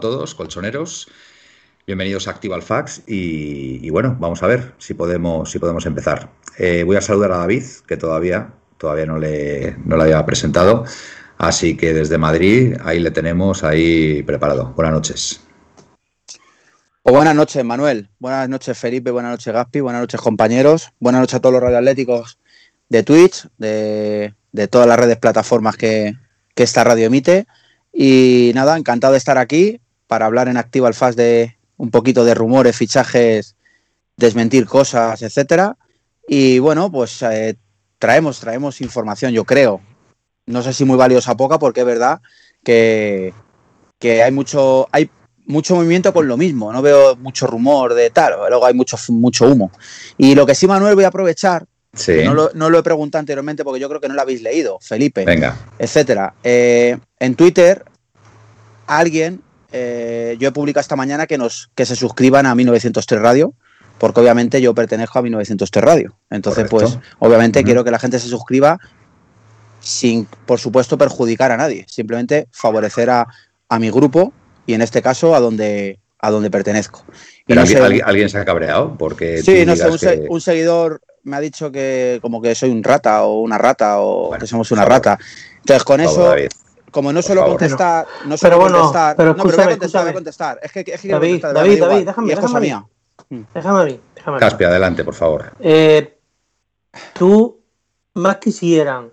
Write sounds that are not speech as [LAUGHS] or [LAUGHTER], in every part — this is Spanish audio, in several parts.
todos, colchoneros. Bienvenidos a Activa Fax y, y, bueno, vamos a ver si podemos, si podemos empezar. Eh, voy a saludar a David, que todavía, todavía no le, no le había presentado. Así que desde Madrid, ahí le tenemos ahí preparado. Buenas noches. O buenas noches, Manuel. Buenas noches, Felipe. Buenas noches, Gaspi. Buenas noches, compañeros. Buenas noches a todos los radioatléticos de Twitch, de, de todas las redes, plataformas que, que, esta radio emite. Y nada, encantado de estar aquí para hablar en Activa Fast de un poquito de rumores, fichajes, desmentir cosas, etcétera. Y bueno, pues eh, traemos, traemos información, yo creo. No sé si muy valiosa poca, porque es verdad que, que hay mucho, hay mucho movimiento con lo mismo, no veo mucho rumor de tal, luego hay mucho, mucho humo. Y lo que sí, Manuel, voy a aprovechar, sí. no, lo, no, lo, he preguntado anteriormente porque yo creo que no lo habéis leído, Felipe, Venga. etcétera. Eh, en Twitter, alguien, eh, yo he publicado esta mañana que, nos, que se suscriban a 1903 Radio, porque obviamente yo pertenezco a 1903 Radio. Entonces, Correcto. pues, obviamente uh -huh. quiero que la gente se suscriba sin, por supuesto, perjudicar a nadie, simplemente favorecer a, a mi grupo y en este caso a donde, a donde pertenezco. Y no alguien, sé, ¿alguien, ¿alguien, se ha cabreado? Porque sí, no sé, un, que... un, seguidor me ha dicho que como que soy un rata o una rata o bueno, que somos una rata. Entonces con eso, como no suelo contestar, no suelo pero bueno, contestar, pero no, pero voy a contestar, voy a contestar. Es que, es que David, contestar, David, David, déjame, y es cosa déjame mía. Déjame a mí, déjame a mí. Caspi, adelante, por favor. Eh, tú más quisieran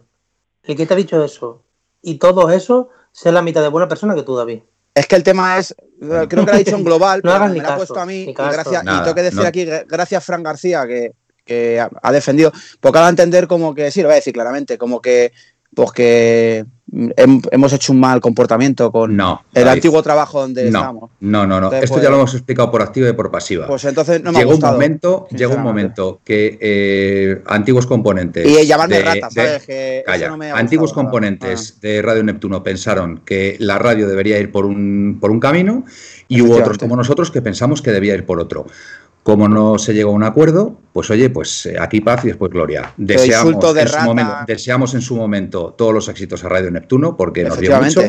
el que te ha dicho eso y todos eso ser la mitad de buena persona que tú, David. Es que el tema es, creo que lo ha dicho en [LAUGHS] global, no pero me lo ha puesto a mí y, gracias, Nada, y tengo que decir no. aquí, gracias Fran García, que, que ha defendido, porque va a entender como que, sí, lo voy a decir claramente, como que, pues que hemos hecho un mal comportamiento con no, el David. antiguo trabajo donde no, estamos. No, no, no. Entonces, Esto pues, ya lo hemos explicado por activa y por pasiva. Pues entonces no me llegó ha gustado, un momento, llegó un momento que eh, antiguos componentes y llamarme de, rata, ¿sabes? De, que calla, no antiguos gustado, componentes ah. de Radio Neptuno pensaron que la radio debería ir por un por un camino y hubo otros como nosotros que pensamos que debía ir por otro. Como no se llegó a un acuerdo, pues oye, pues eh, aquí paz y después gloria. Deseamos, de en, su momento, deseamos en su momento todos los éxitos a Radio Neptuno porque nos dio mucho.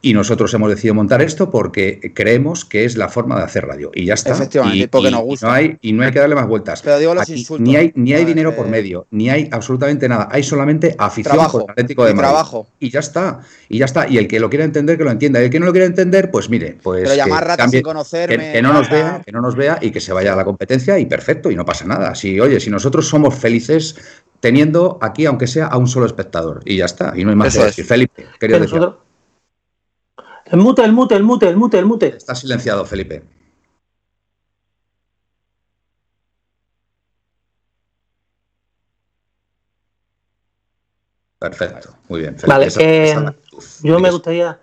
Y nosotros hemos decidido montar esto porque creemos que es la forma de hacer radio. Y ya está. Efectivamente, y, porque y, nos gusta. Y no, hay, y no hay que darle más vueltas. Pero digo los Aquí insultos. Ni hay, ni hay no, dinero eh, por medio, ni hay absolutamente nada. Hay solamente afición trabajo, por Atlético de Madrid. Trabajo. Y ya está. Y ya está. Y el que lo quiera entender, que lo entienda. Y el que no lo quiera entender, pues mire, pues. Pero llamar ratas cambie, sin conocerme. Que, que no nos vea, que no nos vea y que se vaya a la competencia y perfecto, y no pasa nada. Si, oye, si nosotros somos felices teniendo aquí, aunque sea, a un solo espectador. Y ya está. Y no hay más Eso que decir. Es. Felipe, quería decir. Nosotros... El mute, el mute, el mute, el mute, el mute. Está silenciado, Felipe. Perfecto, muy bien. Felipe, vale, esa, eh, esa... yo me gustaría,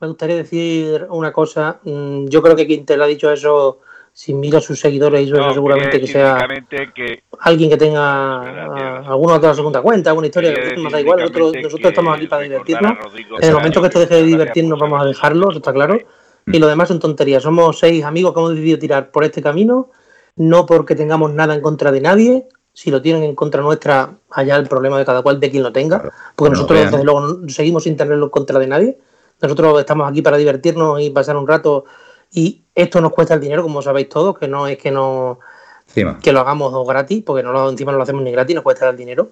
me gustaría decir una cosa. Mm, yo creo que quien te lo ha dicho eso, si mira a sus seguidores, no, seguramente que sea que... alguien que tenga alguna otra segunda cuenta, alguna historia que nos da igual. Nosotros, nosotros estamos aquí para divertirnos. En el momento que esto deje de divertirnos, vamos a dejarlo, está claro. Y lo demás son tonterías. Somos seis amigos que hemos decidido tirar por este camino, no porque tengamos nada en contra de nadie, si lo tienen en contra nuestra, allá el problema de cada cual, de quien lo tenga, porque nosotros, vean. desde luego, seguimos sin tenerlo en contra de nadie. Nosotros estamos aquí para divertirnos y pasar un rato, y esto nos cuesta el dinero, como sabéis todos, que no es que no encima. que lo hagamos gratis, porque no lo, encima no lo hacemos ni gratis, nos cuesta el dinero.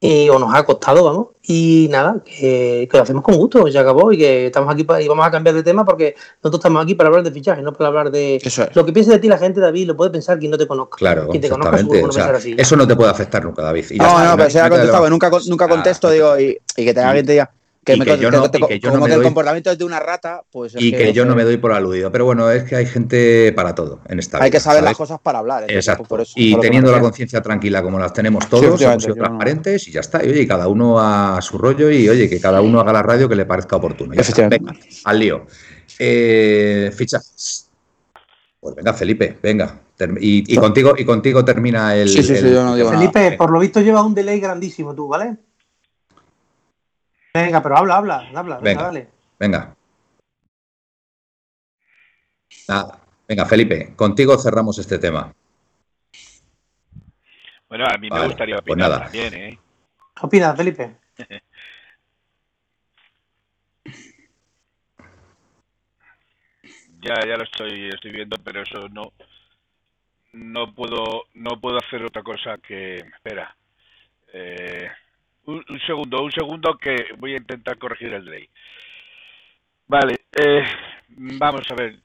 Y, o nos ha costado, vamos, y nada, que, que, lo hacemos con gusto, y se acabó, y que estamos aquí para, y vamos a cambiar de tema porque nosotros estamos aquí para hablar de fichaje, no para hablar de eso es. lo que piense de ti la gente, David, lo puede pensar quien no te conozca. Claro, quien te conozca seguro o sea, así. Eso no te puede afectar nunca, David. Y no, está, no, pero se ha contestado, nunca, nunca contesto, digo, y, y que te alguien te diga, que, y me, que yo no, que, que yo como no que doy, el comportamiento es de una rata, pues. y que, que yo no me doy por aludido. Pero bueno, es que hay gente para todo en esta Hay vida, que saber ¿sabes? las cosas para hablar. Exacto. Por eso, y por teniendo la conciencia tranquila como las tenemos todos, sí, hemos sido transparentes no. y ya está. Y oye, cada uno a su rollo y oye, que cada uno haga la radio que le parezca oportuno. Ya está. Venga, al lío. Eh, fichajes. Pues venga, Felipe, venga. Y, y, contigo, y contigo termina el. Sí, sí, sí, el, yo no digo Felipe, nada. por lo visto lleva un delay grandísimo tú, ¿vale? Venga, pero habla, habla, habla, venga, venga dale. Venga. Nada. Venga, Felipe, contigo cerramos este tema. Bueno, a mí me gustaría pues opinar nada. también, ¿eh? ¿Qué opinas, Felipe? [LAUGHS] ya, ya lo estoy, estoy viendo, pero eso no, no puedo, no puedo hacer otra cosa que, espera, eh, un, segundo, un segundo que voy a intentar corregir el delay. Vale, eh, vamos a ver.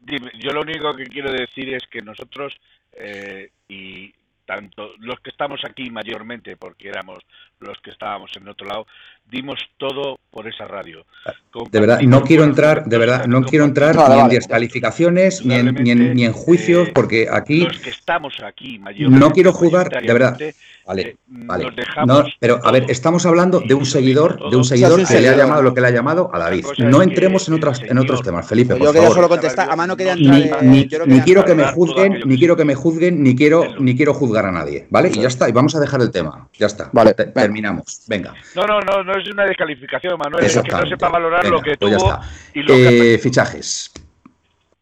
Dime, yo lo único que quiero decir es que nosotros eh, y tanto los que estamos aquí mayormente, porque éramos los que estábamos en otro lado, dimos todo por esa radio. De verdad, no quiero entrar, de verdad, no quiero entrar ni en descalificaciones ni en, ni en, juicios, porque aquí. Los que estamos aquí. No quiero jugar, de verdad. Vale, eh, vale. No, pero a ver, estamos hablando de un seguidor, de un seguidor que le ha llamado lo que le ha llamado a David. No entremos en otras, en otros temas, Felipe. Por yo quería solo contestar, a mano quería entrar. Ni, ni, quiero que me juzguen, ni quiero que me juzguen, ni quiero, ni quiero juzgar a nadie, ¿vale? Y ya está, y vamos a dejar el tema. Ya está. Vale, terminamos. Venga. No, no, no, no es una descalificación, Manuel, es que no sepa valorar lo que pues tuvo y lo eh, Fichajes.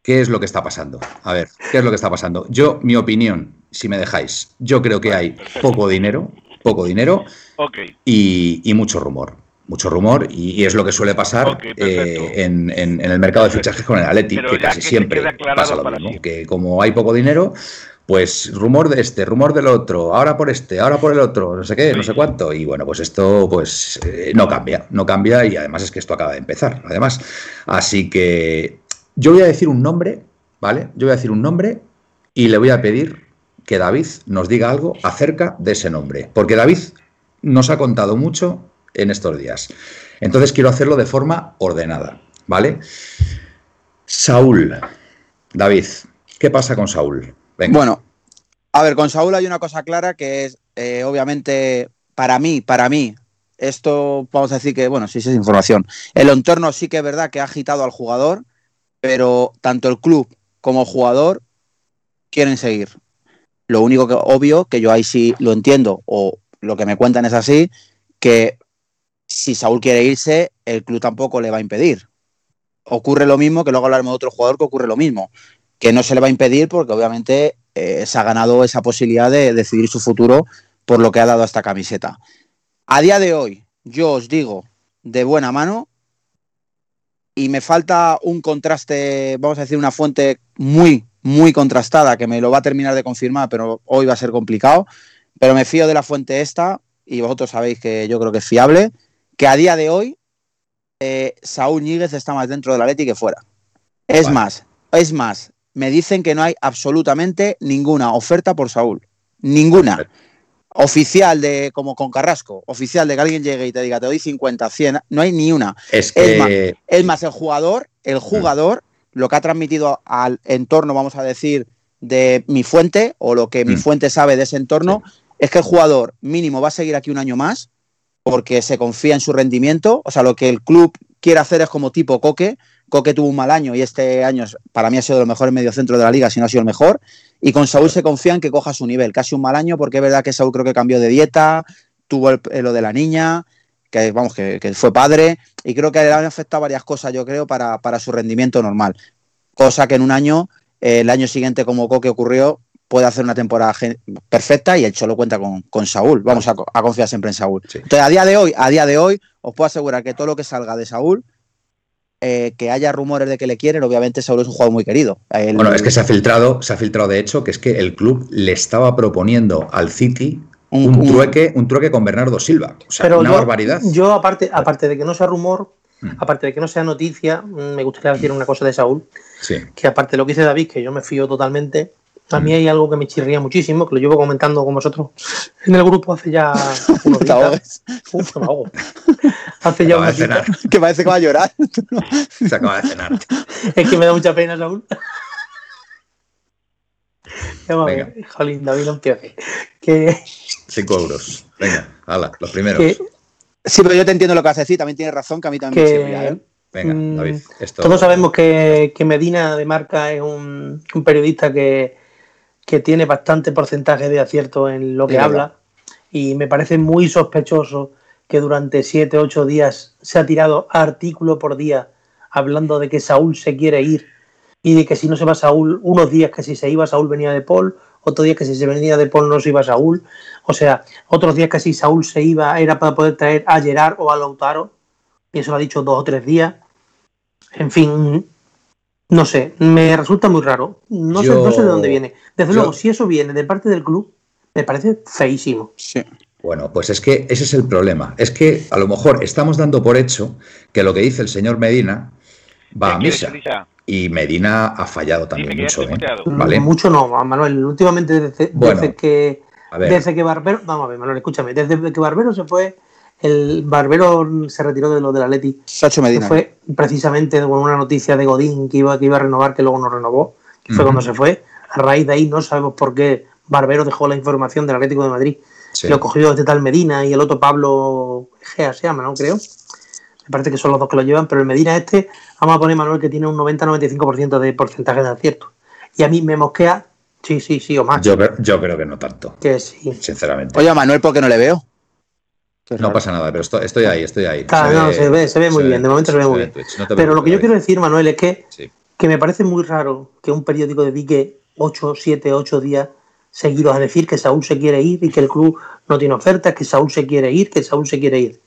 ¿Qué es lo que está pasando? A ver, ¿qué es lo que está pasando? Yo, mi opinión, si me dejáis, yo creo que hay poco dinero, poco dinero y, mucho rumor. Mucho rumor y, es lo que suele pasar eh, en, el mercado de fichajes con el Atleti, que casi siempre pasa lo mismo, que como hay poco dinero, pues rumor de este, rumor del otro, ahora por este, ahora por el otro, no sé qué, no sé cuánto. Y bueno, pues esto pues eh, no cambia, no cambia y además es que esto acaba de empezar, además. Así que yo voy a decir un nombre, ¿vale? Yo voy a decir un nombre y le voy a pedir que David nos diga algo acerca de ese nombre, porque David nos ha contado mucho en estos días. Entonces quiero hacerlo de forma ordenada, ¿vale? Saúl, David, ¿qué pasa con Saúl? Bueno, a ver, con Saúl hay una cosa clara que es, eh, obviamente, para mí, para mí, esto vamos a decir que, bueno, sí, sí es información. El entorno sí que es verdad que ha agitado al jugador, pero tanto el club como el jugador quieren seguir. Lo único que obvio, que yo ahí sí lo entiendo, o lo que me cuentan es así, que si Saúl quiere irse, el club tampoco le va a impedir. Ocurre lo mismo, que luego hablaremos de otro jugador que ocurre lo mismo que no se le va a impedir porque obviamente eh, se ha ganado esa posibilidad de decidir su futuro por lo que ha dado a esta camiseta. A día de hoy, yo os digo de buena mano y me falta un contraste, vamos a decir, una fuente muy, muy contrastada que me lo va a terminar de confirmar, pero hoy va a ser complicado. Pero me fío de la fuente esta y vosotros sabéis que yo creo que es fiable, que a día de hoy eh, Saúl Ñíguez está más dentro de la Leti que fuera. Es más, es más, me dicen que no hay absolutamente ninguna oferta por Saúl. Ninguna. Oficial de, como con Carrasco, oficial de que alguien llegue y te diga, te doy 50, 100, no hay ni una. Es, más, el jugador, el jugador, lo que ha transmitido al entorno, vamos a decir, de mi fuente, o lo que mi mm. fuente sabe de ese entorno, es que el jugador mínimo va a seguir aquí un año más, porque se confía en su rendimiento. O sea, lo que el club quiere hacer es como tipo Coque, Coque tuvo un mal año y este año para mí ha sido el mejor mediocentro de la liga, si no ha sido el mejor. Y con Saúl se confía en que coja su nivel. Casi un mal año porque es verdad que Saúl creo que cambió de dieta, tuvo lo de la niña, que vamos, que, fue padre. Y creo que le han afectado varias cosas, yo creo, para, su rendimiento normal. Cosa que en un año, eh, el año siguiente, como Coque ocurrió, puede hacer una temporada perfecta y el Cholo cuenta con, Saúl. Vamos a, confiar siempre en Saúl. Entonces, a día de hoy, a día de hoy, os puedo asegurar que todo lo que salga de Saúl eh, que haya rumores de que le quieren, obviamente Saúl es un jugador muy querido. bueno, es que se ha filtrado, se ha filtrado de hecho que es que el club le estaba proponiendo al City un, trueque, un trueque con Bernardo Silva. O sea, una barbaridad. Yo, aparte, aparte de que no sea rumor, mm. aparte de que no sea noticia, mm, me gustaría decir una cosa de Saúl. Que aparte de lo que dice David, que yo me fío totalmente, a mí hay algo que me chirría muchísimo, que lo llevo comentando con vosotros en el grupo hace ya [LAUGHS] unos días. Uf, me [LAUGHS] Hace ya días. [LAUGHS] Que parece que va a llorar. Se acaba de cenar. [LAUGHS] Es que me da mucha pena, Saúl. [LAUGHS] Venga. Jolín, David, no que... Cinco euros. Venga, hala, los primeros. Sí, pero yo te entiendo lo que vas a decir, también tienes razón, que a mí también me chirría, ¿eh? Venga, mm, David. Todos sabemos que, que, Medina de Marca es un, un periodista que, que tiene bastante porcentaje de acierto en lo que habla y me parece muy sospechoso que durante siete, ocho días se ha tirado artículo por día hablando de que Saúl se quiere ir y de que si no se va Saúl, unos días que si se iba Saúl venía de Paul, otros días que si se venía de Paul no se iba Saúl, o sea, otros días que si Saúl se iba era para poder traer a Gerard o a Lautaro, y eso lo ha dicho dos o tres días. En fin, No sé, me resulta muy raro. No, sé, no sé de dónde viene. Desde luego, si eso viene de parte del club, me parece feísimo. Sí. Bueno, pues es que ese es el problema. Es que a lo mejor estamos dando por hecho que lo que dice el señor Medina va a misa. Y Medina ha fallado también mucho. ¿eh? ¿Vale? Mucho no, Manuel. Últimamente desde, que desde que Barbero, vamos a ver, Manuel, escúchame, desde que Barbero se fue, el Barbero se retiró de lo del Atleti. Sacho Medina. Fue precisamente con una noticia de Godín que iba, que iba a renovar, que luego no renovó, que fue cuando se fue. A raíz de ahí no sabemos por qué Barbero dejó la información del Atlético de Madrid. Lo cogió este tal Medina y el otro Pablo Gea se llama, ¿no? Creo. Me parece que son los dos que lo llevan, pero el Medina este, vamos a poner Manuel que tiene un 90-95% de porcentaje de acierto. Y a mí me mosquea, sí, sí, sí, o más. Yo, yo creo que no tanto. Que sí. Sinceramente. Oye, Manuel, ¿por qué no le veo? No pasa nada, pero estoy, ahí, estoy ahí. Claro, se, no, ve, se, ve, se ve muy bien, de momento se ve muy bien. pero lo que yo quiero decir, Manuel, es que, que me parece muy raro que un periódico dedique 8, 7, 8 días seguidos a decir que Saúl se quiere ir y que el club no tiene ofertas, que Saúl se quiere ir, que Saúl se quiere ir.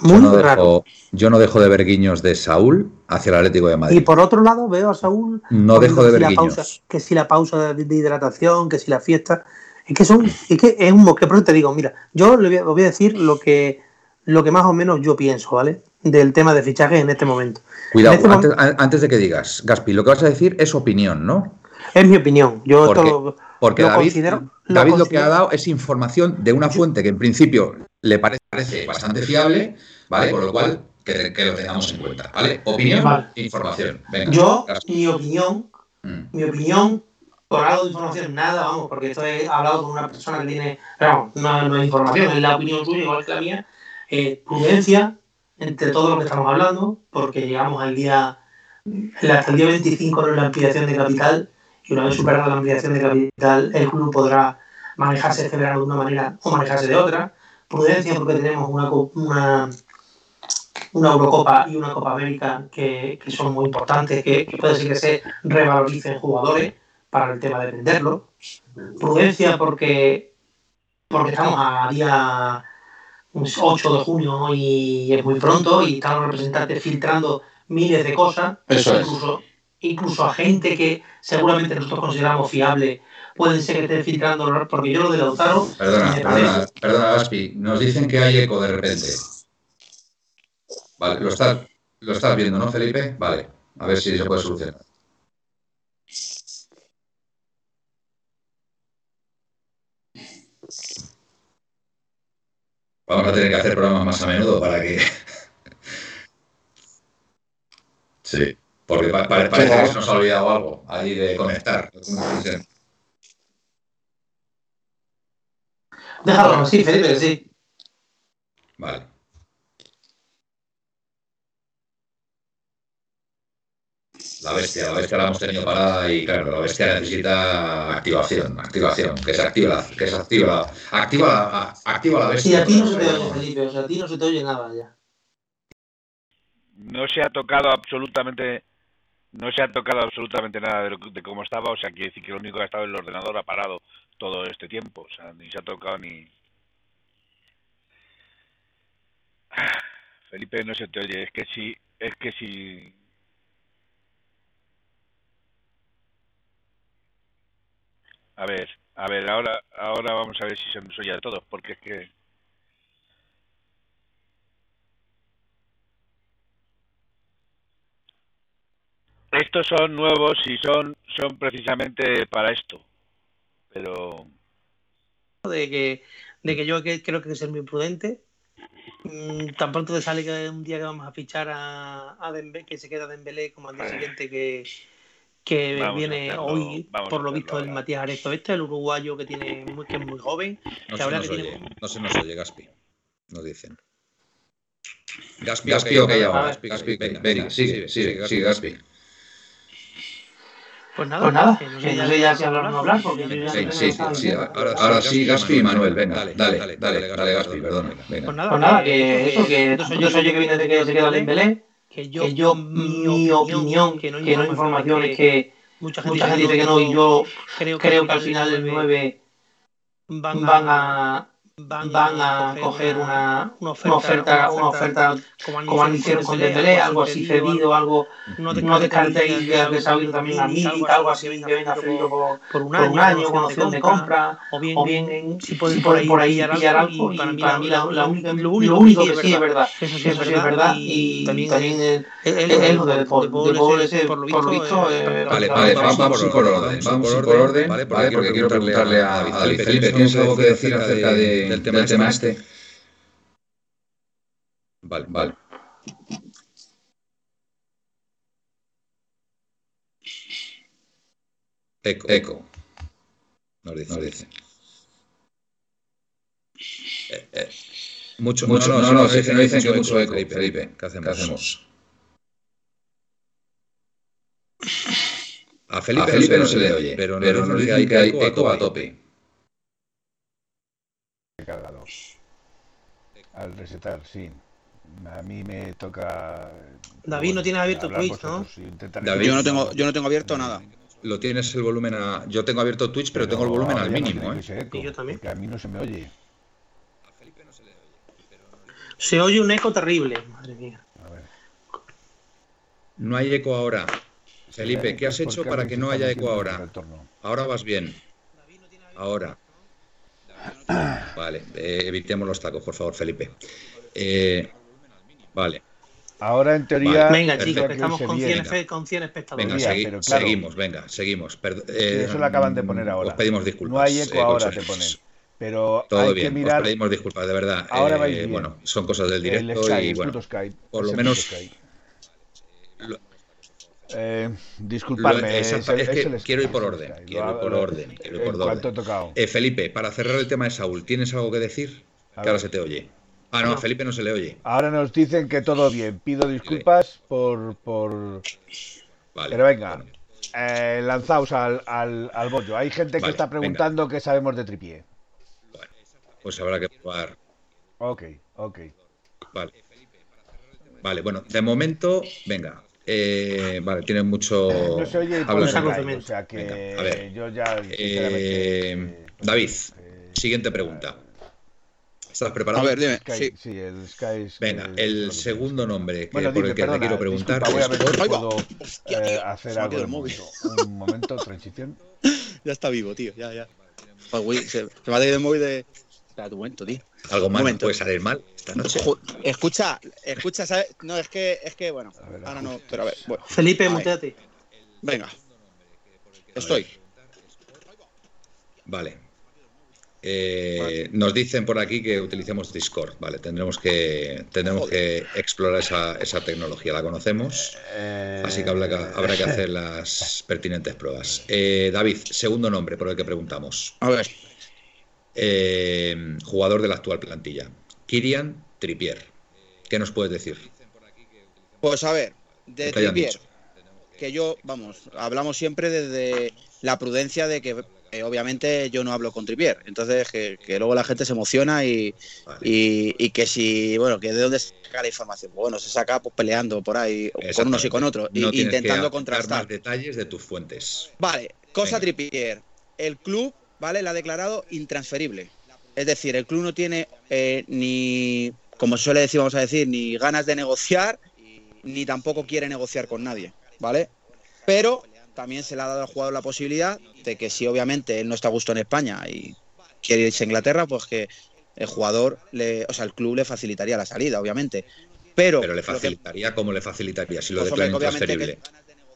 Muy yo no raro. Dejo, yo no dejo de ver guiños de Saúl hacia el Atlético de Madrid. Y por otro lado veo a Saúl... No dejo de ver guiños. que si la pausa de, hidratación, que si la fiesta... Es que, son, es que es un bosque, pero te digo, mira, yo le voy, a, decir lo que, lo que más o menos yo pienso, ¿vale? Del tema de fichaje en este momento. Cuidado, este antes, antes, de que digas, Gaspi, lo que vas a decir es opinión, ¿no? Es mi opinión. Yo porque, porque David, lo, que ha dado es información de una fuente que en principio le parece bastante fiable, ¿vale? Por lo cual que, lo tengamos en cuenta, ¿vale? Opinión, información. yo, mi opinión, mm. mi opinión, por algo de información, nada, vamos, porque esto he hablado con una persona que tiene, pero no, no es información, es la opinión suya, igual que la mía, eh, prudencia entre todo lo que estamos hablando, porque llegamos al día, hasta el día 25 de la ampliación de capital, y una vez superada la ampliación de capital, el club podrá manejarse este verano de una manera o manejarse de otra. Prudencia porque tenemos una, una, una Eurocopa y una Copa América que, que son muy importantes, que, puede ser que se revaloricen jugadores para el tema de venderlo. Prudencia porque, porque estamos a día 8 de junio y es muy pronto y están los representantes filtrando miles de cosas. Eso incluso, incluso a gente que seguramente nosotros consideramos fiable, pueden ser que estén filtrando, porque yo lo de Lautaro... Perdona, perdona, perdona, Gaspi, nos dicen que hay eco de repente. Vale, lo estás, lo estás viendo, ¿no, Felipe? Vale, a ver si se puede solucionar. Vamos a tener que hacer programas más a menudo para que... [LAUGHS] sí. Porque parece que se nos ha olvidado algo ahí de conectar. Déjalo sí, Felipe, sí. Vale. La bestia, la bestia la hemos tenido parada y claro, la bestia necesita activación, activación, que se activa, que se activa, activa, activa la bestia. Sí, a ti no se te oye, Felipe, o sea, a ti no se te oye nada ya. No se ha tocado absolutamente no se ha tocado absolutamente nada de, de, cómo estaba, o sea, quiere decir que lo único que ha estado el ordenador ha parado todo este tiempo, o sea, ni se ha tocado ni... [SIGHS] Felipe, no se te oye, es que si, es que si... A ver, a ver, ahora, ahora vamos a ver si se nos oye a todos, porque es que... Estos son nuevos y son, son precisamente para esto. Pero. De que, de que yo creo que hay que ser muy prudente. Mm, tan pronto te sale que un día que vamos a fichar a, a que se queda Dembélé como al día siguiente que, que viene hoy, por lo visto, el Matías Aresto este, el uruguayo que tiene muy, que es muy joven. No, se, nos oye, no se nos oye, Gaspi. Nos dicen. Gaspi, Gaspi, ok, ya va. Gaspi, Gaspi, venga, sigue, sigue, sigue, Gaspi. Pues nada, pues nada que no sé, ya, ya si hablar o no hablar, porque yo sí, sí, sí, sí, ahora, ahora sí, Gaspi y Manuel, venga, dale, dale, dale, dale, Gaspi, perdón, venga. Pues nada, pues nada que eso, que yo soy yo que viene de que se queda en Belén, que yo, que yo mi opinión, que no hay información, es que mucha gente dice que no, y yo creo que al final del 9 van a van, a coger una, una, oferta, una oferta, como han hicieron con Dembélé, algo así cedido, algo, no, no descartéis de, de salir también a Milik, algo así que venga cedido por, por, un año, por un año con opción de compra, o bien, o bien en, si podéis por, por ahí pillar algo, y para mí, para mí la, la, única, lo único que sí es verdad, eso sí es verdad, y también el lo de Paul ese, por lo visto, vale, vale, vamos por orden, vamos por orden, ¿vale? Porque quiero preguntarle a David Felipe, ¿tienes algo que decir acerca de del tema, del tema este. Vale, vale. Eco. Eco. Nos dice. Nos dice. Eh, eh. Mucho, mucho, no, no, no, no, dicen, no dicen que mucho eco, Felipe, Felipe. ¿Qué hacemos? ¿Qué hacemos? A Felipe, a Felipe no se le oye, pero, pero nos dice que hay eco a tope cargado. Al resetar, sí. A mí me toca. David no tiene abierto Twitch, ¿no? David, yo no tengo, yo no tengo abierto nada. Lo tienes el volumen a. Yo tengo abierto Twitch, pero, tengo el volumen al mínimo, ¿eh? y yo también. a mí no se me oye. Se oye un eco terrible, madre mía. A ver. No hay eco ahora. Felipe, ¿qué has hecho para que no haya eco ahora? Ahora vas bien. Ahora. [COUGHS] Vale, eh, evitemos los tacos, por favor, Felipe. Eh, vale. Ahora en teoría. Venga, chicos, estamos con 100, con 100, espectadores. Venga, seguimos, venga, seguimos. Eh, eso lo acaban de poner ahora. Os pedimos disculpas. No hay eco ahora, te ponen. Pero Todo hay bien, que mirar. Os pedimos disculpas, de verdad. Ahora vais Bueno, son cosas del directo y bueno. Skype, por lo menos. Eh, disculpadme. es, que quiero ir por orden. Quiero ir por orden. Quiero ir por orden. Eh, Felipe, para cerrar el tema de Saúl, ¿tienes algo que decir? que ahora se te oye. Ah, no, a Felipe no se le oye. Ahora nos dicen que todo bien. Pido disculpas por. por... Vale, Pero venga, eh, lanzaos al, al, al, bollo. Hay gente que está preguntando qué sabemos de Tripié. Bueno, pues habrá que probar. Ok, ok. Vale. Vale, bueno, de momento, venga, eh, vale, tiene mucho. No se oye Habla o sea que Venga, a ver. yo ya. Eh, David, eh, siguiente pregunta. ¿Estás preparado? A ver, dime. Sky, sí. sí. el Sky. Venga, el segundo nombre que, bueno, por el que perdona, te quiero preguntar. Disculpa, voy a ver si puedo Hostia, eh, hacer algo. Momento. Un momento, transición. [LAUGHS] ya está vivo, tío. Ya, ya. se, me ha caído el móvil de. Espera tu momento, tío. Algo mal puede salir mal esta noche. Escucha, escucha, ¿sabes? No, es que, es que bueno, ahora no, pero a ver. Bueno, Felipe, muteate. Venga. Estoy. Vale. Eh, nos dicen por aquí que utilicemos Discord. Vale, tendremos que tendremos que explorar esa, esa, tecnología. La conocemos, eh, así que habrá, que habrá, que hacer las pertinentes pruebas. Eh, David, segundo nombre por el que preguntamos. A ver. Eh, jugador de la actual plantilla. Kirian Tripier. ¿Qué nos puedes decir? Pues a ver, de Tripier, que yo, vamos, hablamos siempre desde la prudencia de que eh, obviamente yo no hablo con Tripier, entonces que, luego la gente se emociona y, y, que si, bueno, que de dónde se saca la información. Bueno, se saca pues, peleando por ahí con unos y con otros, intentando contrastar. más detalles de tus fuentes. Vale, cosa Tripier. El club ¿vale? La ha declarado intransferible. Es decir, el club no tiene eh, ni, como suele decir, vamos a decir, ni ganas de negociar, ni tampoco quiere negociar con nadie, ¿vale? Pero también se le ha dado al jugador la posibilidad de que si obviamente él no está a gusto en España y quiere irse a Inglaterra, pues que el jugador, le, o sea, el club le facilitaría la salida, obviamente. Pero, Pero le facilitaría, ¿cómo le facilitaría si lo pues, declara intransferible?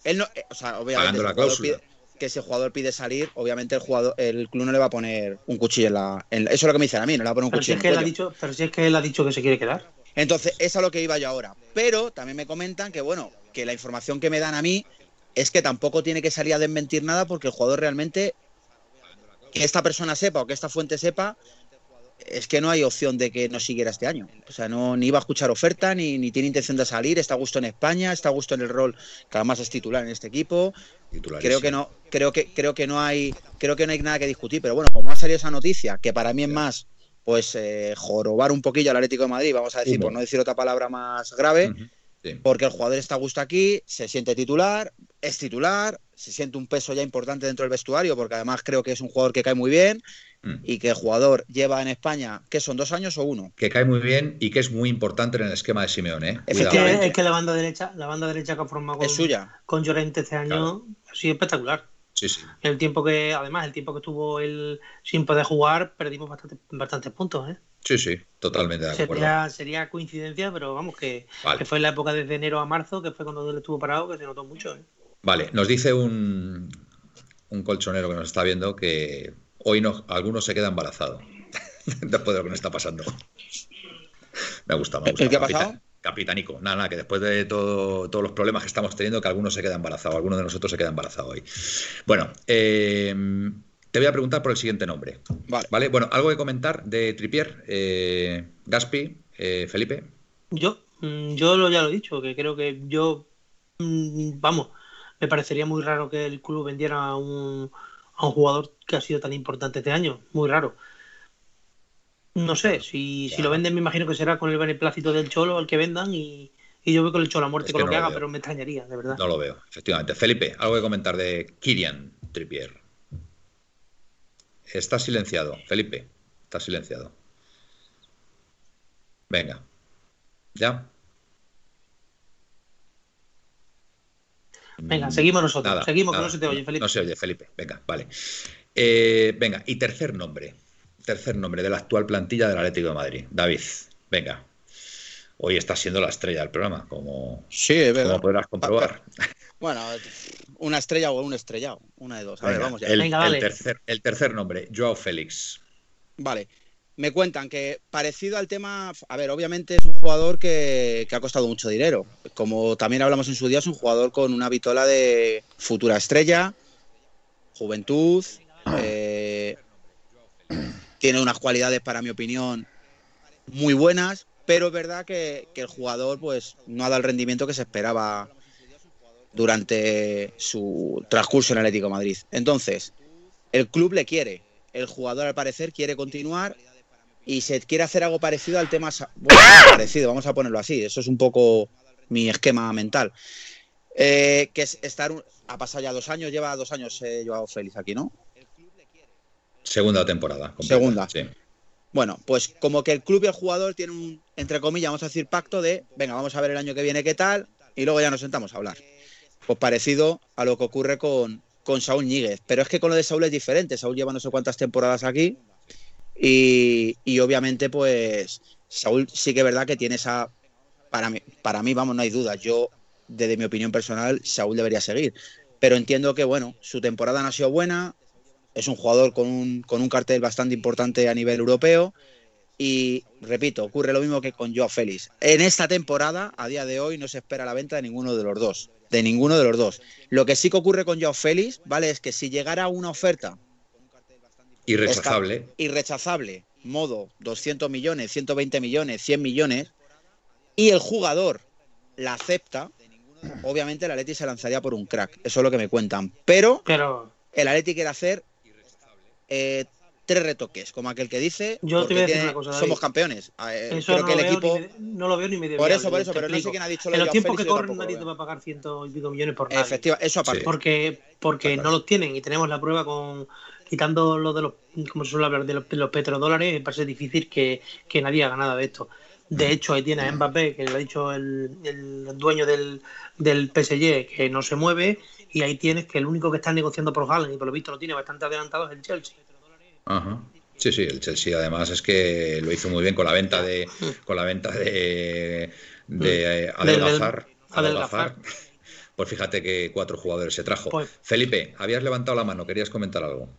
él no, eh, o sea, obviamente, Pagando la cláusula que si el jugador pide salir, obviamente el jugador, el club no le va a poner un cuchillo en la. eso es lo que me dicen a mí, no le va a poner un pero cuchillo. Si es que él ha dicho, pero si es que él ha dicho que se quiere quedar. Entonces, es a lo que iba yo ahora. Pero también me comentan que, bueno, que la información que me dan a mí es que tampoco tiene que salir a desmentir nada porque el jugador realmente, que esta persona sepa o que esta fuente sepa, es que no hay opción de que no siguiera este año. O sea, no, ni iba a escuchar oferta, ni, ni tiene intención de salir, está a gusto en España, está a gusto en el rol que además es titular en este equipo. Creo que no, creo que, creo que no hay, creo que no hay nada que discutir. Pero bueno, como ha salido esa noticia, que para mí es más pues eh, jorobar un poquillo al Atlético de Madrid, vamos a decir, por no decir otra palabra más grave, porque el jugador está a gusto aquí, se siente titular, es titular, se siente un peso ya importante dentro del vestuario, porque además creo que es un jugador que cae muy bien mm. y que el jugador lleva en España, ¿qué son dos años o uno? Que cae muy bien y que es muy importante en el esquema de Simeone. ¿eh? Es, que, es que, la banda derecha, la banda derecha que ha formado con, suya. con Llorente este año ha sido espectacular. Sí, sí. El tiempo que, además, el tiempo que estuvo él sin poder jugar, perdimos bastante, bastantes puntos, ¿eh? Sí, sí, totalmente de acuerdo. Sería, sería coincidencia, pero vamos, que, que, fue en la época desde enero a marzo, que fue cuando él estuvo parado, que se notó mucho. ¿eh? Vale, nos dice un, un colchonero que nos está viendo que hoy no, algunos se queda embarazado [LAUGHS] después de lo que nos está pasando. me gusta, me gusta. ¿El qué ha pasado? Capitanico, nada, nada, que después de todo, todos los problemas que estamos teniendo, que algunos se queda embarazado, alguno de nosotros se queda embarazado hoy. Bueno, eh, te voy a preguntar por el siguiente nombre. Vale. Bueno, algo que comentar de Tripier, eh, Gaspi, eh, Felipe. Yo, mm, yo ya lo he dicho, que creo que yo, mm, vamos, me parecería muy raro que el club vendiera a un, a un jugador que ha sido tan importante este año. Muy raro. No sé, si, si lo venden me imagino que será con el beneplácito del Cholo el que vendan y, yo voy con el Cholo a muerte con lo que haga, pero me extrañaría, de verdad. No lo veo, efectivamente. Felipe, algo que comentar de Kirian Trippier. Está silenciado, Felipe, está silenciado. Venga. ¿Ya? Venga, seguimos nosotros. seguimos, que no se te oye, Felipe. No se oye, Felipe. Venga, vale. Eh, venga, y tercer nombre. Tercer nombre de la actual plantilla del Atlético de Madrid. David, venga. Hoy está siendo la estrella del programa, como, sí, como podrás comprobar. Bueno, una estrella o un estrellado. Una de dos. A ver, vamos ya. El, venga, el, tercer, el tercer nombre, Joao Félix. Vale me cuentan que parecido al tema, a ver, obviamente es un jugador que, ha costado mucho dinero. Como también hablamos en su día, es un jugador con una vitola de futura estrella, juventud, eh, tiene unas cualidades, para mi opinión, muy buenas, pero es verdad que, el jugador pues no ha dado el rendimiento que se esperaba durante su transcurso en Atlético Madrid. Entonces, el club le quiere, el jugador al parecer quiere continuar y se quiere hacer algo parecido al tema. Bueno, parecido, vamos a ponerlo así. Eso es un poco mi esquema mental. Eh, que es estar. Ha pasado ya dos años, lleva dos años eh, Joao Félix aquí, ¿no? Segunda temporada. Segunda. Sí. Bueno, pues como que el club y el jugador tienen un, entre comillas, vamos a decir, pacto de, venga, vamos a ver el año que viene qué tal, y luego ya nos sentamos a hablar. Pues parecido a lo que ocurre con, con Saúl Ñíguez. Pero es que con lo de Saúl es diferente. Saúl lleva no sé cuántas temporadas aquí y, obviamente, pues Saúl sí que es verdad que tiene esa. Para mí, para mí, vamos, no hay duda. Yo, desde mi opinión personal, Saúl debería seguir. Pero entiendo que, bueno, su temporada no ha sido buena. Es un jugador con un, con un cartel bastante importante a nivel europeo. Y repito, ocurre lo mismo que con Joao Félix. En esta temporada, a día de hoy, no se espera la venta de ninguno de los dos. De ninguno de los dos. Lo que sí que ocurre con Joao Félix, ¿vale? Es que si llegara una oferta Irrechazable. irrechazable, modo 200 millones, 120 millones, 100 millones, y el jugador la acepta, obviamente el Atleti se lanzaría por un crack. Eso es lo que me cuentan. Pero, el Atleti quiere hacer eh, tres retoques, como aquel que dice. Yo te voy a decir una cosa. Somos campeones. Eh, eso no, que el equipo... no lo veo ni medio. Por eso, por eso, pero no sé quién ha dicho lo En los tiempos que corren, nadie te va a pagar ciento y pico millones por nada. Efectivamente, eso aparte. Porque, porque no los tienen y tenemos la prueba con quitando lo de los, como se suele hablar, de los, petrodólares, me parece difícil que, nadie haga nada de esto. De hecho, ahí tiene a Mbappé, que lo ha dicho el, dueño del, del, PSG, que no se mueve, y ahí tienes que el único que está negociando por Haaland, y por lo visto lo tiene bastante adelantado, es el Chelsea. Ajá. Sí, sí, el Chelsea además es que lo hizo muy bien con la venta de con la venta de, de Adelgazar. [LAUGHS] Pues fíjate que cuatro jugadores se trajo. Pues Felipe, habías levantado la mano, querías comentar algo.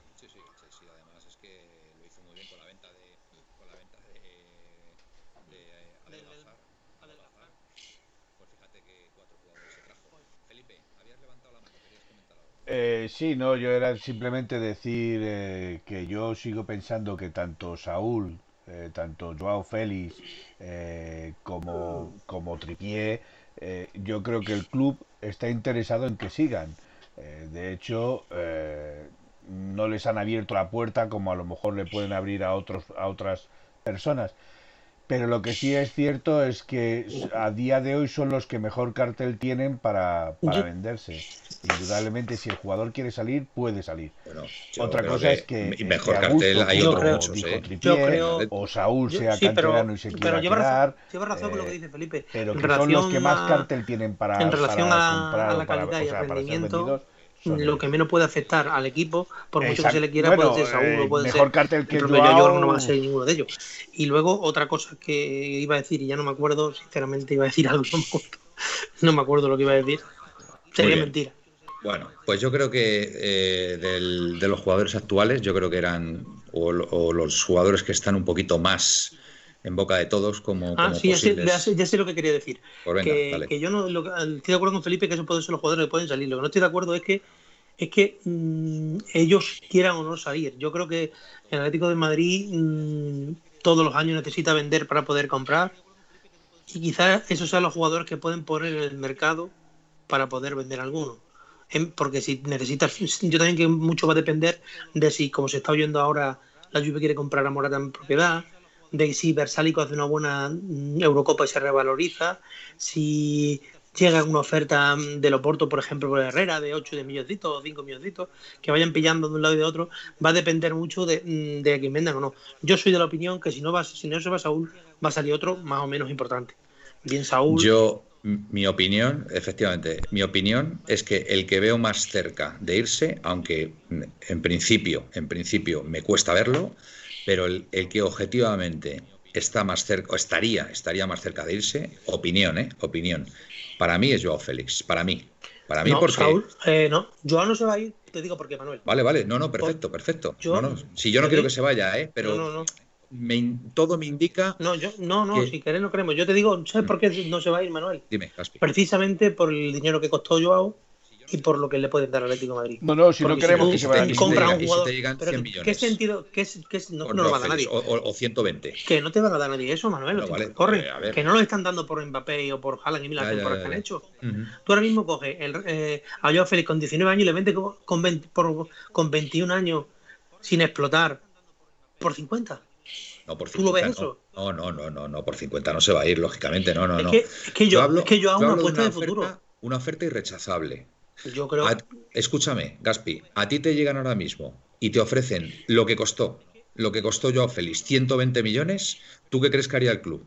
Eh, sí, no, yo era simplemente decir eh, que yo sigo pensando que tanto Saúl, eh, tanto Joao Félix como, como Tripié, yo creo que el club está interesado en que sigan. de hecho, no les han abierto la puerta como a lo mejor le pueden abrir a, otros, a otras personas. Pero lo que sí es cierto es que a día de hoy son los que mejor cartel tienen para, para venderse. Indudablemente, si el jugador quiere salir, puede salir. Otra cosa es que. mejor cartel hay otros muchos, ¿eh? O Saúl sea canterano y se quiera pero quedar. Lleva razón, con lo que dice Felipe. Pero que son los que más cartel tienen para. En relación a, la calidad y al rendimiento lo que menos puede afectar al equipo, por mucho que se le quiera, puede ser Saúl o puede mejor ser cartel que el propio Joao... no va a ser ninguno de ellos. Y luego otra cosa que iba a decir, y ya no me acuerdo, sinceramente iba a decir [LAUGHS] algo, no me acuerdo, lo que iba a decir. Sería mentira. Bueno, pues yo creo que eh, de los jugadores actuales, yo creo que eran o, los jugadores que están un poquito más en boca de todos como, ah, sí, ya, sé, lo que quería decir. Pues que, yo no estoy de acuerdo con Felipe que eso pueden ser los jugadores que pueden salir. Lo que no estoy de acuerdo es que es que mm, ellos quieran o no salir. Yo creo que el Atlético de Madrid mm, todos los años necesita vender para poder comprar y quizás esos sean los jugadores que pueden poner en el mercado para poder vender alguno. Porque si necesitas, yo también que mucho va a depender de si, como se está oyendo ahora, la Juve quiere comprar a Morata en propiedad, de si Versálico hace una buena mm, Eurocopa y se revaloriza, si llega una oferta de Oporto, por ejemplo, por Herrera, de 8 de milloncitos o 5 milloncitos, que vayan pillando de un lado y de otro, va a depender mucho de, mm, de quién vendan o no. Yo soy de la opinión que si no, va, si no se va Saúl, va a salir otro más o menos importante. Bien, Saúl. Yo, mi opinión, efectivamente, mi opinión es que el que veo más cerca de irse, aunque en principio, en principio me cuesta verlo, pero el, que objetivamente está más cerca, o estaría, estaría más cerca de irse, opinión, ¿eh? Opinión. Para mí es Joao Félix, para mí. Para mí, no, porque. Saúl, eh, no, Joao no se va a ir, te digo por qué, Manuel. Vale, vale, no, no, perfecto, perfecto. si yo no quiero que se vaya, ¿eh? Pero no, me, todo me indica. No, yo, no, no, si querés no queremos. Yo te digo, ¿sabes por qué no se va a ir, Manuel? Dime, Caspi. Precisamente por el dinero que costó Joao y por lo que le pueden dar al Atlético de Madrid. No, no, si no queremos que se vaya a compra un jugador. ¿Qué sentido? ¿Qué, qué, no, no lo va a dar nadie? O, o, 120. Que no te va a dar nadie eso, Manuel. No, vale, corre. Eh, que no lo están dando por Mbappé o por Haaland y mil las temporadas que han hecho. Tú ahora mismo coges el, eh, a Joao Félix con 19 años y le vende con, 20, por, con 21 años sin explotar por 50. No, por 50, ¿Tú lo ves eso? No, no, no, no, no, por 50 no se va a ir, lógicamente, no, no, es no. Que, es que yo, hablo, es que yo hago una apuesta de, futuro. Una oferta irrechazable. Yo creo. escúchame, Gaspi, a ti te llegan ahora mismo y te ofrecen lo que costó, lo que costó yo a Félix, 120 millones, ¿tú qué crees que haría el club?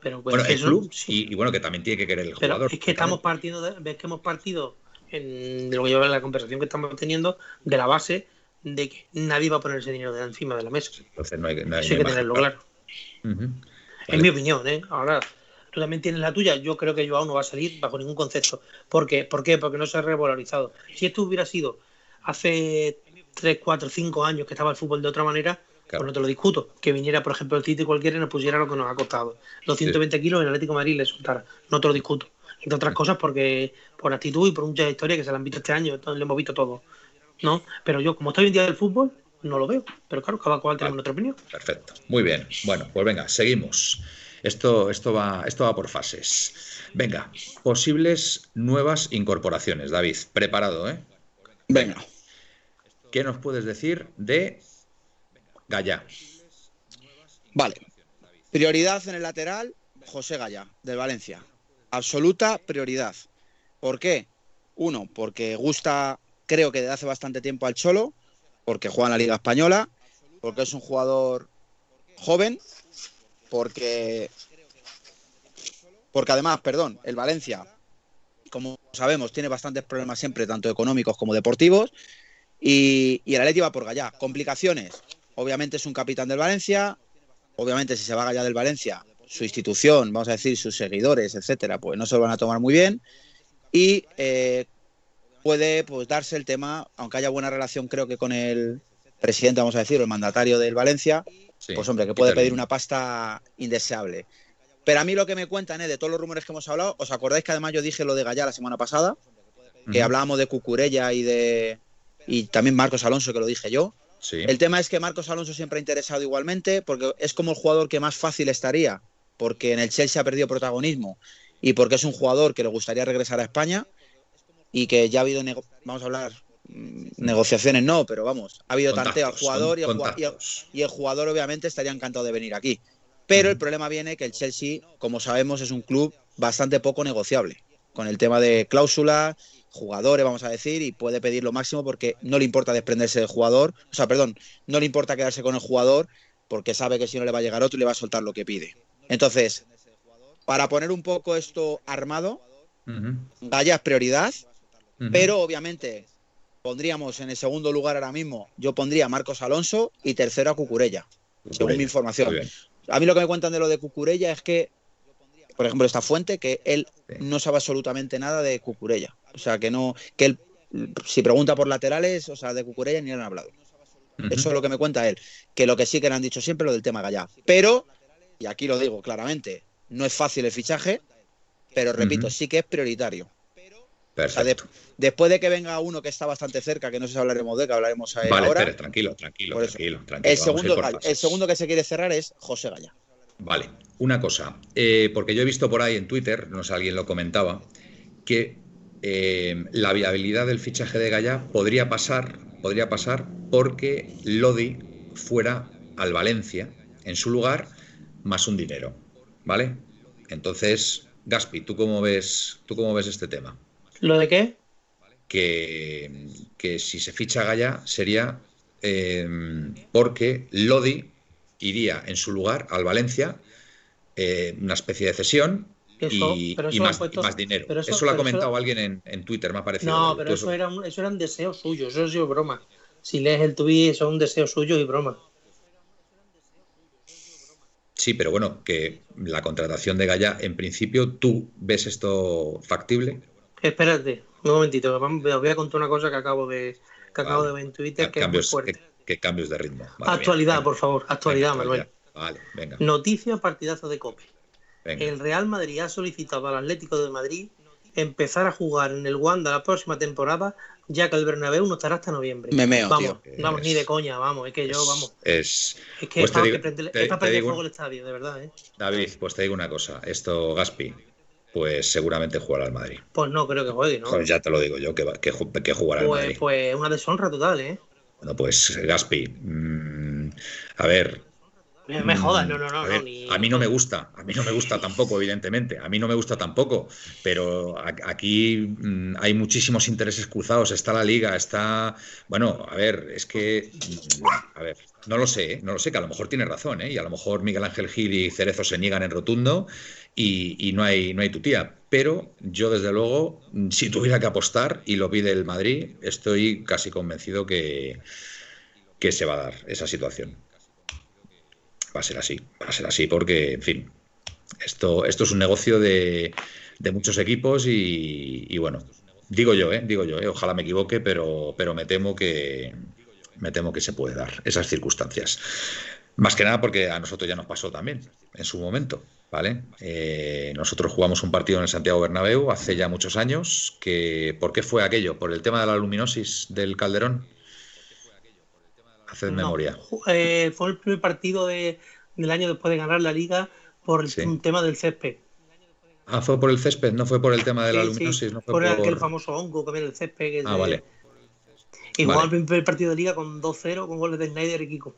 Pero pues, bueno, el club y, bueno, que también tiene que querer el jugador. Es que estamos partiendo, de, ves que hemos partido en, de lo que lleva la conversación que estamos teniendo, de la base de que nadie va a poner ese dinero de encima de la mesa. Entonces no hay, no hay, Eso hay que tenerlo claro. En mi opinión, ¿eh? Ahora, tú también tienes la tuya. Yo creo que Joao no va a salir bajo ningún concepto. ¿Por qué? ¿Por qué? Porque no se ha revalorizado. Si esto hubiera sido hace 3, 4, 5 años que estaba el fútbol de otra manera, pues no te lo discuto. Que viniera, por ejemplo, el City cualquiera y nos pusiera lo que nos ha costado. Los 120 kilos en Atlético de Madrid le soltara. No te lo discuto. Entre otras cosas porque por actitud y por muchas historias que se le han visto este año, lo hemos visto todo. ¿no? Pero yo, como estoy en día del fútbol, no lo veo. Pero claro, cada cual tiene otra opinión. Perfecto. Muy bien. Bueno, pues venga, seguimos. Esto, esto, va, esto va por fases. Venga, posibles nuevas incorporaciones. David, preparado, ¿eh? Venga. ¿Qué nos puedes decir de Gallá? Vale. Prioridad en el lateral, José Gallá, del Valencia. Absoluta prioridad. ¿Por qué? Uno, porque gusta, creo que desde hace bastante tiempo al Cholo, porque juega en la Liga Española, porque es un jugador joven, porque, porque además, perdón, el Valencia, como sabemos, tiene bastantes problemas siempre, tanto económicos como deportivos, y, el Atleti va por Gallá. Complicaciones, obviamente es un capitán del Valencia, obviamente si se va Gallá del Valencia, su institución, vamos a decir, sus seguidores, etcétera, pues no se lo van a tomar muy bien, y eh, puede pues darse el tema, aunque haya buena relación creo que con el presidente, vamos a decir, el mandatario del Valencia, pues hombre, que puede pedir una pasta indeseable. Pero a mí lo que me cuentan, ¿eh? de todos los rumores que hemos hablado, ¿os acordáis que además yo dije lo de Gallá la semana pasada? Que hablábamos de Cucurella y de y también Marcos Alonso, que lo dije yo. El tema es que Marcos Alonso siempre ha interesado igualmente, porque es como el jugador que más fácil estaría, porque en el Chelsea ha perdido protagonismo y porque es un jugador que le gustaría regresar a España y que ya ha habido, vamos a hablar, negociaciones no, pero vamos, ha habido tanteo al jugador y el, y el, jugador obviamente estaría encantado de venir aquí. Pero el problema viene que el Chelsea, como sabemos, es un club bastante poco negociable con el tema de cláusula, jugadores, vamos a decir, y puede pedir lo máximo porque no le importa desprenderse del jugador, o sea, perdón, no le importa quedarse con el jugador porque sabe que si no le va a llegar otro y le va a soltar lo que pide. Entonces, para poner un poco esto armado, vaya es prioridad, pero obviamente pondríamos en el segundo lugar ahora mismo, yo pondría a Marcos Alonso y tercero a Cucurella, según mi información. A mí lo que me cuentan de lo de Cucurella es que, por ejemplo, esta fuente, que él no sabe absolutamente nada de Cucurella. O sea, que no, que él, si pregunta por laterales, o sea, de Cucurella ni le han hablado. Eso es lo que me cuenta él. Que lo que sí que le han dicho siempre lo del tema Gallá. Pero, y aquí lo digo claramente, no es fácil el fichaje, pero repito, sí que es prioritario. Después de que venga uno que está bastante cerca, que no sé si hablaremos de que hablaremos ahora. Vale, tranquilo, tranquilo, tranquilo, El, segundo, el segundo que se quiere cerrar es José Gallá. Vale, una cosa, eh, porque yo he visto por ahí en Twitter, no sé, alguien lo comentaba, que eh, la viabilidad del fichaje de Gallá podría pasar, podría pasar porque Lodi fuera al Valencia en su lugar más un dinero, ¿vale? Entonces, Gaspi, ¿tú cómo ves, tú cómo ves este tema? ¿Lo de qué? Que, que si se ficha Gallá sería eh, porque Lodi iría en su lugar al Valencia, eh, una especie de cesión, y, más, dinero. eso, lo ha comentado alguien en, Twitter, me ha parecido. No, pero eso, era un, eso eran deseos suyos, eso ha sido broma. Si lees el tuit, eso es un deseo suyo y broma. Sí, pero bueno, que la contratación de Gaya, en principio, ¿tú ves esto factible? Espérate, un momentito, os voy a contar una cosa que acabo de, que acabo de ver en Twitter que es muy fuerte. Que, cambios de ritmo. actualidad, por favor, actualidad, Manuel. Vale, venga. Noticia partidazo de Cope. El Real Madrid ha solicitado al Atlético de Madrid empezar a jugar en el Wanda la próxima temporada, ya que el Bernabéu no estará hasta noviembre. Me meo, vamos, vamos, ni de coña, vamos, es que yo, vamos. Es, es que pues está, para fuego el estadio, de verdad, ¿eh? David, pues te digo una cosa, esto Gaspi, pues seguramente jugará al Madrid. Pues no creo que juegue, ¿no? Pues ya te lo digo yo, que, que, que jugará pues, al Madrid. Pues una deshonra total, ¿eh? Bueno, pues Gaspi, mmm, a ver, me jodas, no, no, no. A, mí no me gusta, a mí no me gusta tampoco, evidentemente. A mí no me gusta tampoco, pero aquí mm, hay muchísimos intereses cruzados. Está la liga, está. Bueno, a ver, es que. Mm, a ver, no lo sé, ¿eh? no lo sé, que a lo mejor tiene razón, ¿eh? Y a lo mejor Miguel Ángel Gil y Cerezo se niegan en rotundo y, no, hay, no hay tu tía. Pero yo, desde luego, si tuviera que apostar y lo pide el Madrid, estoy casi convencido que, que se va a dar esa situación va a ser así, va a ser así porque, en fin, esto, esto es un negocio de, muchos equipos y, bueno, digo yo, ¿eh? digo yo, ¿eh? ojalá me equivoque, pero, pero me temo que me temo que se puede dar esas circunstancias. Más que nada porque a nosotros ya nos pasó también en su momento, ¿vale? Eh, nosotros jugamos un partido en el Santiago Bernabéu hace ya muchos años. Que, ¿Por qué fue aquello? ¿Por el tema de la luminosis del Calderón? Haced memoria. Eh, fue el primer partido del año después de ganar la liga por el tema del césped. Ah, fue por el césped, no fue por el tema de la luminosis. No fue por, aquel famoso hongo que viene el césped. ah, vale. Y jugó el primer partido de liga con 2-0 con goles de Snyder y Kiko.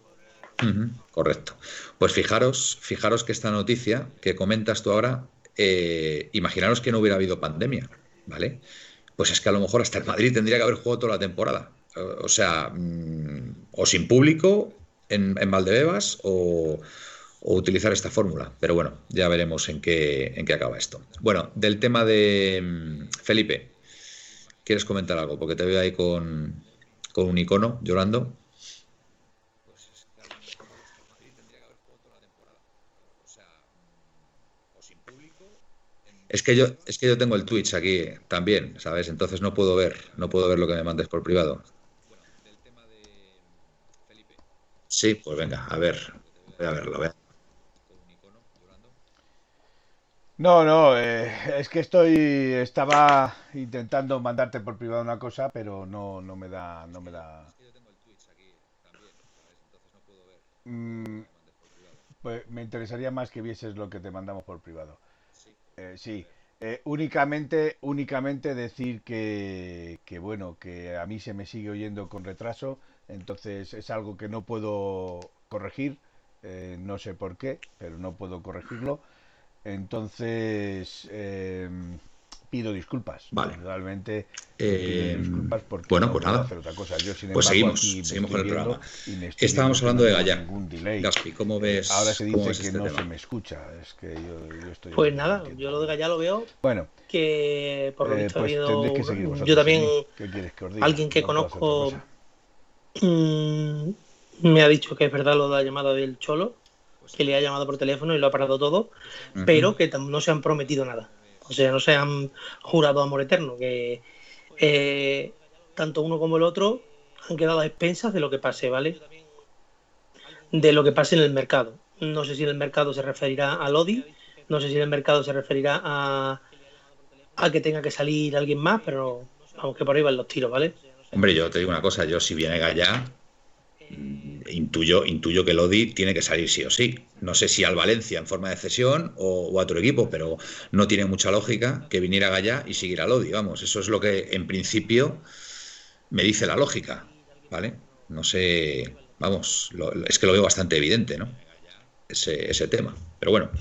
correcto. Pues fijaros, fijaros que esta noticia que comentas tú ahora, eh, imaginaros que no hubiera habido pandemia, ¿vale? Pues es que a lo mejor hasta el Madrid tendría que haber jugado toda la temporada. O sea, mm, o sin público en, en Valdebebas o, utilizar esta fórmula. Pero bueno, ya veremos en qué, en qué acaba esto. Bueno, del tema de mm, Felipe, ¿quieres comentar algo? Porque te veo ahí con, con un icono llorando. Es que yo, es que yo tengo el Twitch aquí también, ¿sabes? Entonces no puedo ver, no puedo ver lo que me mandes por privado. Sí, pues venga, a ver, voy a verlo, No, no, eh, es que estoy, estaba intentando mandarte por privado una cosa, pero no, no me da, no me da. Mm, pues me interesaría más que vieses lo que te mandamos por privado. Eh, sí, eh, únicamente, únicamente decir que, que, bueno, que a mí se me sigue oyendo con retraso entonces es algo que no puedo corregir eh, no sé por qué, pero no puedo corregirlo. Entonces, eh, pido disculpas. Vale. Realmente eh, disculpas porque bueno, no pues nada. hacer otra cosa. Yo, sin Pues embargo, seguimos, seguimos con el programa. Estábamos hablando de delay. Gaspi, ¿cómo ves, Ahora se cómo dice que este no tema? se me escucha. Es que yo, yo estoy. Pues nada, entiendo. yo lo de Gallá lo veo Bueno, que por lo eh, visto ha pues habido tendréis que seguir vosotros yo también sin mí. ¿Qué quieres que os diga? alguien que No conozco mm, me ha dicho que es verdad lo de la llamada del Cholo, que le ha llamado por teléfono y lo ha parado todo, pero que no se han prometido nada. O sea, no se han jurado amor eterno, que eh, tanto uno como el otro han quedado a expensas de lo que pase, ¿vale? De lo que pase en el mercado. No sé si en el mercado se referirá a Lodi, no sé si en el mercado se referirá a, a que tenga que salir alguien más, pero vamos que por ahí van los tiros, ¿vale? Hombre, yo te digo una cosa, yo si viene Gallá, mm, intuyo, intuyo que Lodi tiene que salir sí o sí. No sé si al Valencia en forma de cesión o, o a otro equipo, pero no tiene mucha lógica que viniera Gallá y siguiera Lodi. Vamos, eso es lo que en principio me dice la lógica, ¿vale? No sé, vamos, lo- es que lo veo bastante evidente, ¿no? Ese, ese tema. Pero bueno.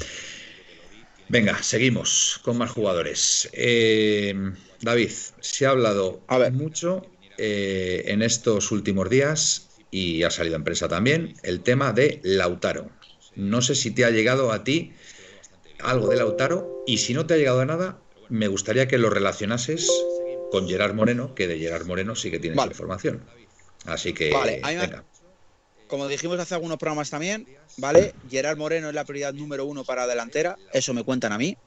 Venga, seguimos con más jugadores. Eh, David, se ha hablado A ver. mucho eh, en estos últimos días y ha salido en prensa también el tema de Lautaro. No sé si te ha llegado a ti algo de Lautaro y si no te ha llegado a nada, me gustaría que lo relacionases con Gerard Moreno, que de Gerard Moreno sí que tienes Vale. información. Así que, Vale, venga. Como dijimos hace algunos programas también, ¿vale? Gerard Moreno es la prioridad número uno para la delantera, eso me cuentan a mí.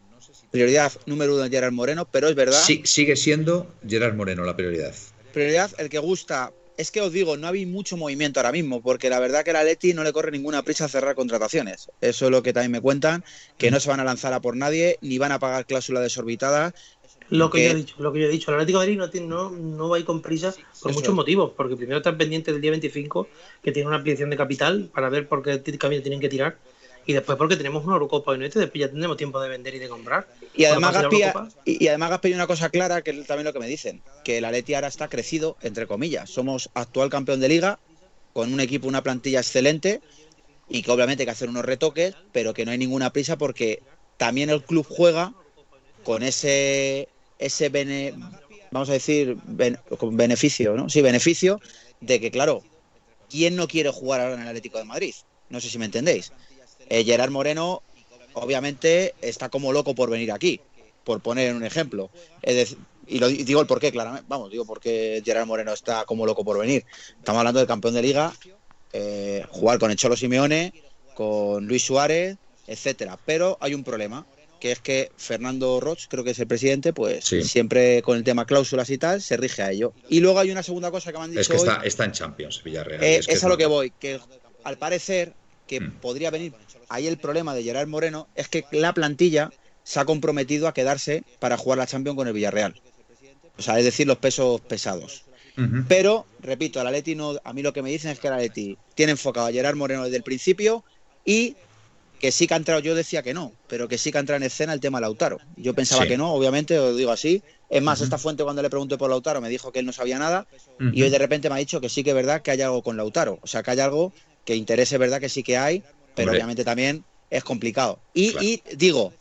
Prioridad número uno de Gerard Moreno, pero es verdad, Sí, sigue siendo Gerard Moreno la prioridad. Prioridad el que gusta. Es que os digo, no hay mucho movimiento ahora mismo, porque la verdad que la Leti no le corre ninguna prisa a cerrar contrataciones. Eso es lo que también me cuentan, que no se van a lanzar a por nadie, ni van a pagar cláusula desorbitada. Lo que yo he dicho, lo que yo he dicho. El Atlético de Madrid no, tiene, no, no va a ir con prisa por Eso muchos es. motivos. Porque primero están pendientes del día 25, que tiene una ampliación de capital para ver por qué camino tienen que tirar. Y después porque tenemos una Eurocopa y no este, después ya tendremos tiempo de vender y de comprar. Y además, Gaspi, y, y además Gaspi hay una cosa clara, que es también lo que me dicen, que el Atleti ahora está crecido, entre comillas. Somos actual campeón de liga, con un equipo, una plantilla excelente, y que obviamente hay que hacer unos retoques, pero que no hay ninguna prisa porque también el club juega con ese, ese bene- vamos a decir, ben- con beneficio, ¿no? Sí, beneficio de que, claro, ¿quién no quiere jugar ahora en el Atlético de Madrid? No sé si me entendéis. Eh, Gerard Moreno, obviamente, está como loco por venir aquí, por poner un ejemplo. Es decir, y lo y digo el porqué, claramente. Vamos, digo por qué Gerard Moreno está como loco por venir. Estamos hablando del campeón de liga, eh, jugar con el Cholo Simeone, con Luis Suárez, etcétera. Pero hay un problema, que es que Fernando Roch, creo que es el presidente, pues Sí. siempre con el tema cláusulas y tal, se rige a ello. Y luego hay una segunda cosa que me han dicho Es que hoy. está, está en Champions, Villarreal. Eh, es que es a lo que voy, que al parecer que Mm. podría venir. Ahí el problema de Gerard Moreno es que la plantilla se ha comprometido a quedarse para jugar la Champions con el Villarreal. O sea, es decir, los pesos pesados. Pero, repito, el Atleti no, a mí lo que me dicen es que el Atleti tiene enfocado a Gerard Moreno desde el principio y que sí que ha entrado, yo decía que no, pero que sí que ha entrado en escena el tema Lautaro. Yo pensaba Sí. que no, obviamente, os digo así. Es más, esta fuente cuando le pregunté por Lautaro me dijo que él no sabía nada y hoy de repente me ha dicho que sí que es verdad que hay algo con Lautaro. O sea, que hay algo que interese, verdad que sí que hay, pero Hombre. obviamente también es complicado. Y, Claro. y digo,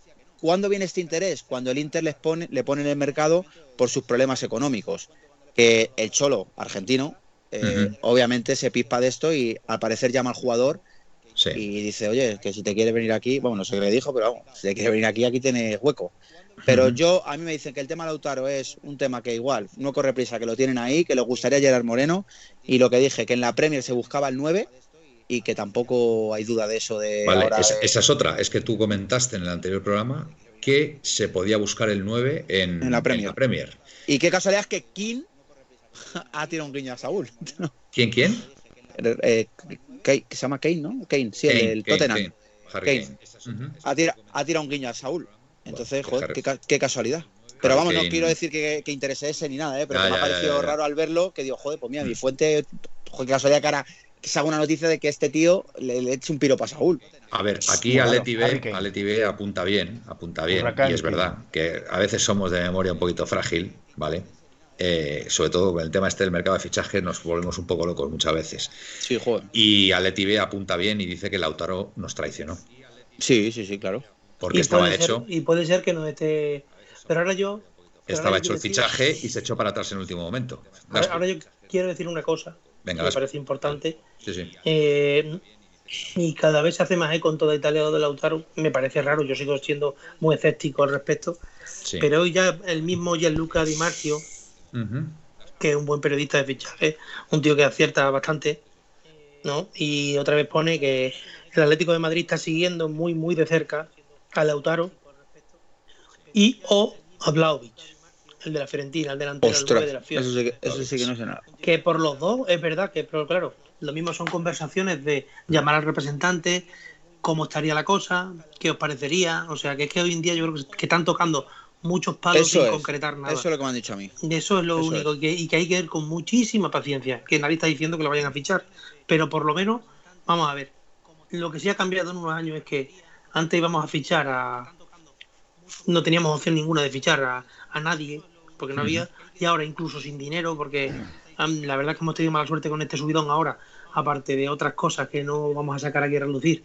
¿cuándo viene este interés? Cuando el Inter les pone, le pone en el mercado por sus problemas económicos. Que el Cholo, argentino, eh, obviamente se pispa de esto y al parecer llama al jugador Sí. y dice, oye, que si te quiere venir aquí, bueno, no sé qué le dijo, pero vamos, si te quiere venir aquí, aquí tienes hueco. Pero yo, a mí me dicen que el tema Lautaro es un tema que igual no corre prisa, que lo tienen ahí, que les gustaría Gerard Moreno, y lo que dije, que en la Premier se buscaba el 9 y que tampoco hay duda de eso de Vale, ahora esa, de- esa es otra. Es que tú comentaste en el anterior programa que se podía buscar el 9 en, En la Premier. Premier. Y qué casualidad es que King [LAUGHS] ha tirado un guiño a Saúl. [LAUGHS] ¿Quién, quién? Eh, Kane- se llama Kane, ¿no? Kane, sí, el, Kane, el Kane, Tottenham. Kane. Ha, tira- ha tirado un guiño a Saúl. Entonces, Bueno, joder, qué qué, ca- qué casualidad. Pero vamos, no quiero decir que, que interese ese ni nada, ¿eh? pero que me ha ya, parecido ya, ya. raro al verlo que digo, joder, pues mira, mi fuente, joder, qué casualidad que ahora que se haga una noticia de que este tío le, le eche un piropo a Saúl. A ver, aquí. Atleti Harry B, apunta bien, apunta bien. Huracán, y es verdad que a veces somos de memoria un poquito frágil, ¿vale? eh, sobre todo con el tema este del mercado de fichaje, nos volvemos un poco locos muchas veces. Sí, joder. Y Aleti B apunta bien y dice que Lautaro nos traicionó. Sí, sí, sí, claro. Porque estaba hecho. y puede ser que no esté. Pero ahora yo. estaba hecho el fichaje y se echó para atrás en el último momento. Ahora, yo quiero decir una cosa me parece importante. Sí, sí. Eh, y cada vez se hace más eco en toda Italia de Lautaro. Me parece raro, yo sigo siendo muy escéptico al respecto. Pero hoy ya el mismo Gianluca Di Marcio, que es un buen periodista de fichaje, un tío que acierta bastante, ¿no? Y otra vez pone que el Atlético de Madrid está siguiendo muy, muy de cerca a Lautaro y o a Vlaovic, el de la Fiorentina, el delantero de la Fiorentina. Eso, sí que, no sé nada. Que por los dos es verdad que, pero claro, lo mismo son conversaciones de llamar al representante, cómo estaría la cosa, qué os parecería. O sea, que es que hoy en día yo creo que están tocando muchos palos sin concretar nada. Eso es lo que me han dicho a mí. Eso es lo único, y que hay que ir con muchísima paciencia, que nadie está diciendo que lo vayan a fichar, pero por lo menos, vamos a ver, lo que sí ha cambiado en unos años es que antes íbamos a fichar a... No teníamos opción ninguna de fichar a, nadie, porque no había, y ahora incluso sin dinero, porque la verdad es que hemos tenido mala suerte con este subidón ahora, aparte de otras cosas que no vamos a sacar aquí a relucir.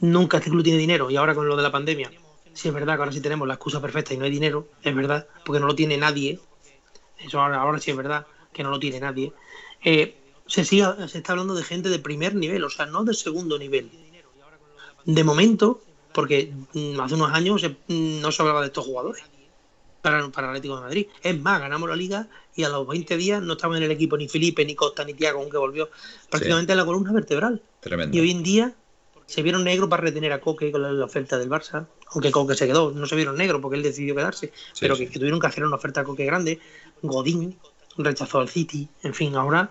Nunca este club tiene dinero y ahora con lo de la pandemia, si es verdad que ahora sí tenemos la excusa perfecta y no hay dinero, es verdad, porque no lo tiene nadie. Eso ahora, ahora sí es verdad que no lo tiene nadie. Eh, se, sigue, se está hablando de gente de primer nivel, o sea, no de segundo nivel. De momento, porque mm, hace unos años mm, no se hablaba de estos jugadores para, para el Atlético de Madrid. Es más, ganamos la liga y a los 20 días no estaba en el equipo ni Felipe, ni Costa, ni Tiago, aunque volvió prácticamente a la columna vertebral. Tremendo. Y hoy en día se vieron negros para retener a Coque con la, oferta del Barça, aunque Coque se quedó, no se vieron negros porque él decidió quedarse, pero Que, tuvieron que hacer una oferta a Coque grande. Godín rechazó al City, en fin, ahora,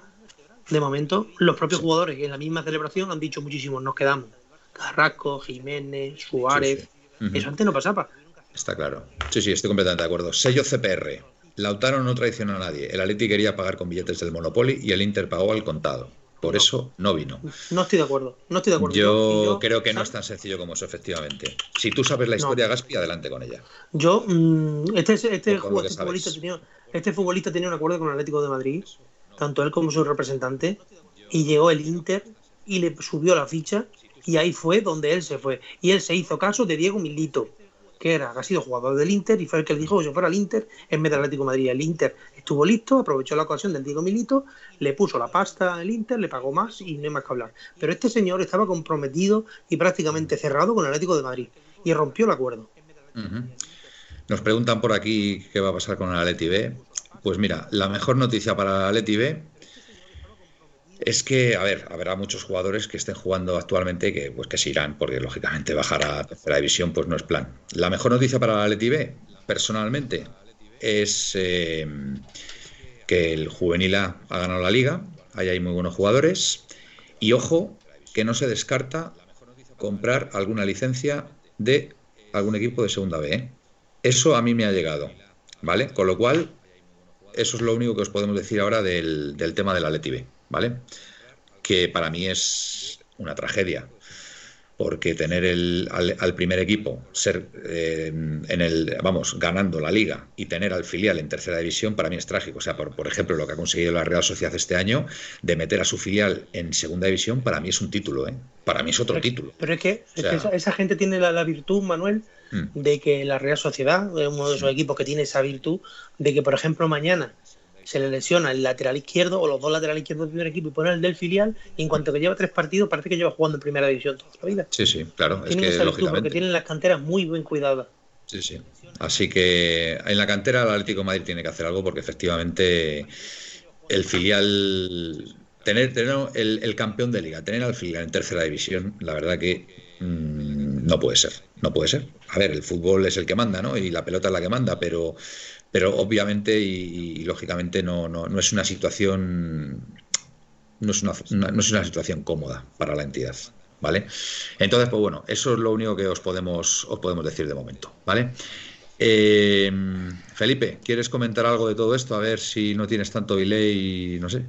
de momento, los propios jugadores en la misma celebración han dicho muchísimo, nos quedamos. Carrasco, Jiménez, Suárez, eso antes no pasaba. Está claro. Sí, sí, estoy completamente de acuerdo. Sello CPR. Lautaro no traicionó a nadie. El Atleti quería pagar con billetes del Monopoly y el Inter pagó al contado. Por eso no vino. No estoy de acuerdo. No estoy de acuerdo. Yo, creo que no es tan sencillo como eso, efectivamente. Si tú sabes la historia, Gaspi, adelante con ella. Yo, mm, este, este, este, futbolista tenía, este futbolista tenía un acuerdo con el Atlético de Madrid, tanto él como su representante, y llegó el Inter y le subió la ficha, y ahí fue donde él se fue. Y él se hizo caso de Diego Milito que era, ha sido jugador del Inter y fue el que dijo que se fuera al Inter en vez del Atlético de Madrid. El Inter estuvo listo, aprovechó la ocasión del Diego Milito, le puso la pasta al Inter, le pagó más y no hay más que hablar. Pero este señor estaba comprometido y prácticamente cerrado con el Atlético de Madrid y rompió el acuerdo. Nos preguntan por aquí qué va a pasar con el Atleti B. Pues mira, la mejor noticia para el Atleti B es que, a ver, habrá muchos jugadores que estén jugando actualmente que, pues, que se irán, porque lógicamente bajar a tercera división pues no es plan. La mejor noticia para la Leti B, personalmente, es eh, que el juvenil A ha ganado la liga, ahí hay muy buenos jugadores, y ojo, que no se descarta comprar alguna licencia de algún equipo de segunda B. ¿eh? Eso a mí me ha llegado, ¿vale? Con lo cual, eso es lo único que os podemos decir ahora del, del tema de la Leti B. ¿vale? Que para mí es una tragedia, porque tener el, al, primer equipo ser eh, en el vamos ganando la liga y tener al filial en tercera división para mí es trágico o sea por, por ejemplo lo que ha conseguido la Real Sociedad este año de meter a su filial en segunda división para mí es un título ¿eh? para mí es otro título pero es que, esa, gente tiene la, virtud Manuel mm. de que la Real Sociedad es uno de esos equipos que tiene esa virtud de que por ejemplo mañana se le lesiona el lateral izquierdo o los dos laterales izquierdos del primer equipo y pone el del filial y en cuanto que lleva tres partidos parece que lleva jugando en primera división toda la vida. Sí, sí, claro. Tienen es que, esa porque tienen las canteras muy bien cuidadas. Sí, sí. Así que en la cantera el Atlético de Madrid tiene que hacer algo porque efectivamente el filial, tener, tener el, campeón de liga, tener al filial en tercera división, la verdad que mm, no puede ser, no puede ser. A ver, el fútbol es el que manda, ¿no? Y la pelota es la que manda, pero pero obviamente y, lógicamente no, no, es una situación no es una, no es una situación cómoda para la entidad. ¿Vale? Entonces, pues bueno, eso es lo único que os podemos, os podemos decir de momento, ¿vale? Eh, Felipe, ¿quieres comentar algo de todo esto? A ver si no tienes tanto delay no sé.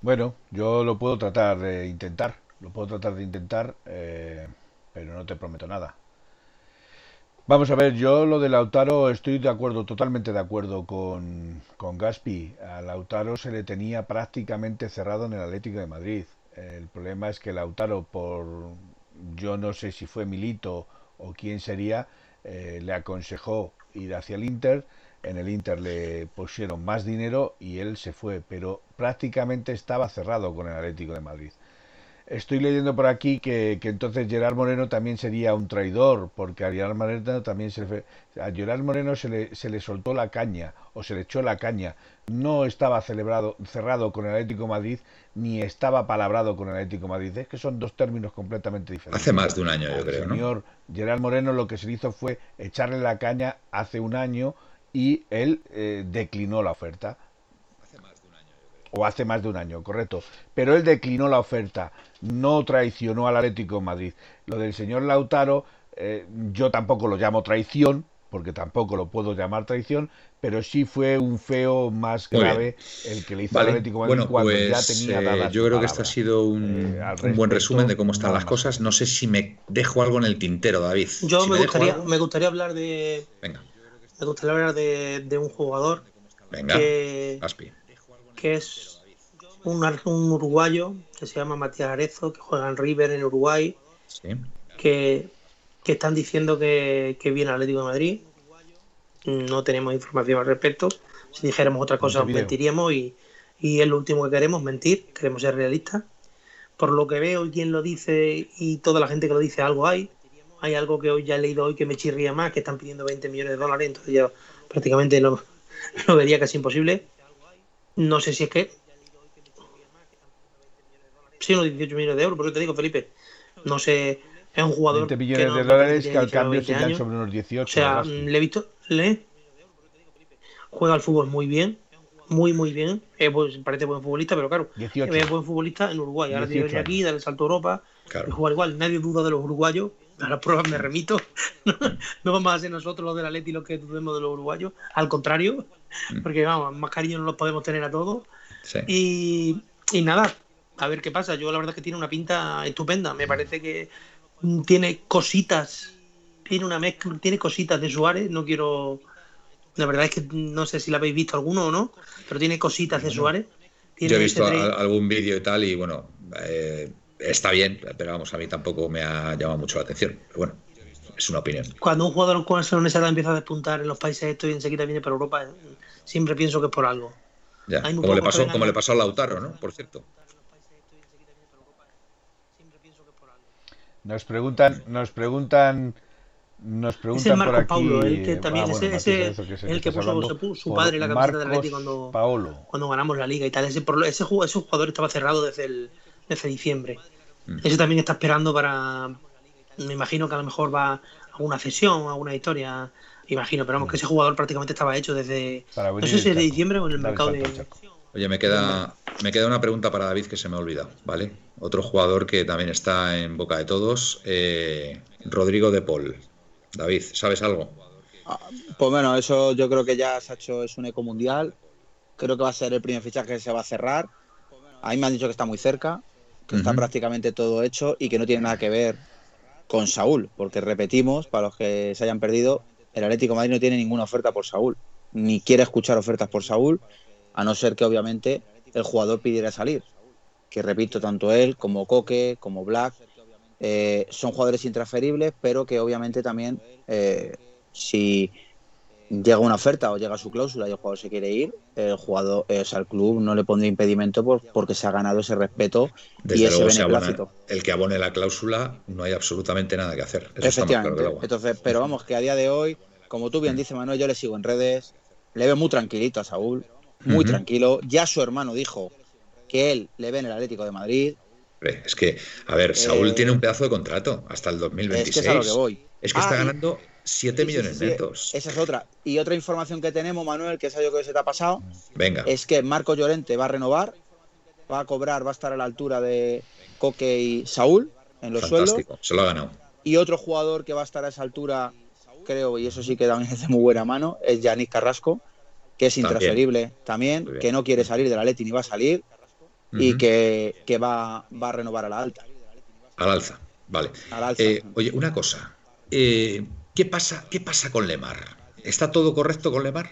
Bueno, yo lo puedo tratar de intentar. Lo puedo tratar de intentar, eh, pero no te prometo nada. Vamos a ver, yo lo de Lautaro estoy de acuerdo, totalmente de acuerdo con, con Gaspi. A Lautaro se le tenía prácticamente cerrado en el Atlético de Madrid. El problema es que Lautaro, por yo no sé si fue Milito o quién sería, eh, le aconsejó ir hacia el Inter. En el Inter le pusieron más dinero y él se fue, pero prácticamente estaba cerrado con el Atlético de Madrid. Estoy leyendo por aquí que, entonces Gerard Moreno también sería un traidor, porque a Gerard Moreno también se le, a Gerard Moreno se le, se le soltó la caña o se le echó la caña. No estaba celebrado, cerrado con el Atlético Madrid ni estaba palabrado con el Atlético Madrid. Es que son dos términos completamente diferentes. Hace más de un año, yo creo. El señor Gerard Moreno lo que se hizo fue echarle la caña hace un año y él eh, declinó la oferta o hace más de un año, correcto. Pero él declinó la oferta, no traicionó al Atlético de Madrid. Lo del señor Lautaro, eh, yo tampoco lo llamo traición, porque tampoco lo puedo llamar traición, pero sí fue un feo más grave el que le hizo al Atlético de Madrid cuando ya pues, tenía eh, Yo creo que este ha sido un, eh, buen resumen de cómo están las cosas. No sé si me dejo algo en el tintero, David. Yo me, gustaría, me gustaría hablar de. Venga. Me gustaría hablar de, un jugador Venga, que, que es un, un, uruguayo que se llama Matías Arezo, que juega en River en Uruguay, que, están diciendo que, viene al Atlético de Madrid. No tenemos información al respecto. Si dijéramos otra cosa, mentiríamos y, y es lo último que queremos, mentir. Queremos ser realistas. Por lo que veo y quien lo dice y toda la gente que lo dice, algo hay. Hay algo que hoy ya he leído hoy que me chirría más, que están pidiendo 20 millones de dólares, entonces ya prácticamente lo, [LAUGHS] lo vería casi imposible. No sé si es que. Sí, unos 18 millones de euros, por eso te digo, Felipe. No sé, es un jugador. 20 millones de dólares que al cambio serían sobre unos 18. O sea, le he visto. Le juega al fútbol muy bien, muy, muy bien. parece buen futbolista, pero claro, 18. es buen futbolista en Uruguay. Ahora tiene que venir aquí, dar el salto a Europa y jugar igual. Nadie duda de los uruguayos. A las pruebas me remito. [LAUGHS] no, vamos a ser nosotros los del Atleti los que dudemos de los uruguayos. Al contrario, mm. porque vamos, más cariño no los podemos tener a todos. Y, y nada, a ver qué pasa. Yo la verdad es que tiene una pinta estupenda. Me parece que tiene cositas, tiene una mezcla, tiene cositas de Suárez. No quiero, la verdad es que no sé si la habéis visto alguno o no, pero tiene cositas de Suárez. Yo he visto algún vídeo y tal y bueno, eh, está bien, pero vamos, a mí tampoco me ha llamado mucho la atención. Pero bueno, es una opinión. Cuando un jugador con esa edad empieza a despuntar en los países estos y enseguida viene para Europa, siempre pienso que es por algo. Ya, como le, pasó, como le pasó a Lautaro, ¿no? Por cierto. Nos preguntan, nos preguntan, nos preguntan es Marco Paulo, el que también ah, ese, el que puso su, padre la camiseta del Atleti cuando, cuando ganamos la liga y tal. Ese, ese, jugador estaba cerrado desde el desde diciembre. Mm. Ese también está esperando para. Me imagino que a lo mejor va a alguna cesión, alguna historia. Imagino, pero vamos, que ese jugador prácticamente estaba hecho desde. No sé si es de diciembre o en el mercado de. Oye, me queda, me queda una pregunta para David que se me ha olvidado, ¿vale? Otro jugador que también está en boca de todos, eh, Rodrigo de Paul. David, ¿sabes algo? Ah, pues bueno, eso yo creo que ya se ha hecho, es un eco mundial. Creo que va a ser el primer fichaje que se va a cerrar. A mí me han dicho que está muy cerca que está prácticamente todo hecho y que no tiene nada que ver con Saúl, porque repetimos, para los que se hayan perdido, el Atlético de Madrid no tiene ninguna oferta por Saúl, ni quiere escuchar ofertas por Saúl, a no ser que obviamente el jugador pidiera salir. Que repito, tanto él como Coque, como Black, eh, son jugadores intransferibles, pero que obviamente también, eh, si llega una oferta o llega su cláusula y el jugador se quiere ir, el jugador, eh, o sea, el club no le pondría impedimento por, porque se ha ganado ese respeto y ese beneplácito. el que abone la cláusula no hay absolutamente nada que hacer. Efectivamente. Entonces, pero vamos, que a día de hoy, como tú bien dices, Manuel, yo le sigo en redes, le veo muy tranquilito a Saúl, muy tranquilo. Ya su hermano dijo que él le ve en el Atlético de Madrid. Es que, a ver, Saúl eh, tiene un pedazo de contrato hasta el 2026. Es que es a lo que voy. Es que está ah, ganando 7 millones netos. Esa es otra. Y otra información que tenemos, Manuel, que es algo que se te ha pasado. Venga. Es que Marco Llorente va a renovar, va a cobrar, va a estar a la altura de Coque y Saúl en los Fantástico. Se lo ha ganado. Y otro jugador que va a estar a esa altura, creo, y eso sí que también [LAUGHS] es de muy buena mano, es Yanis Carrasco, que es intransferible también, que no quiere salir de la Leti ni va a salir y que, va, va a renovar a la alta. Al alza, vale. Eh, oye, una cosa. Eh, ¿qué, pasa, ¿Qué pasa con Lemar? ¿Está todo correcto con Lemar?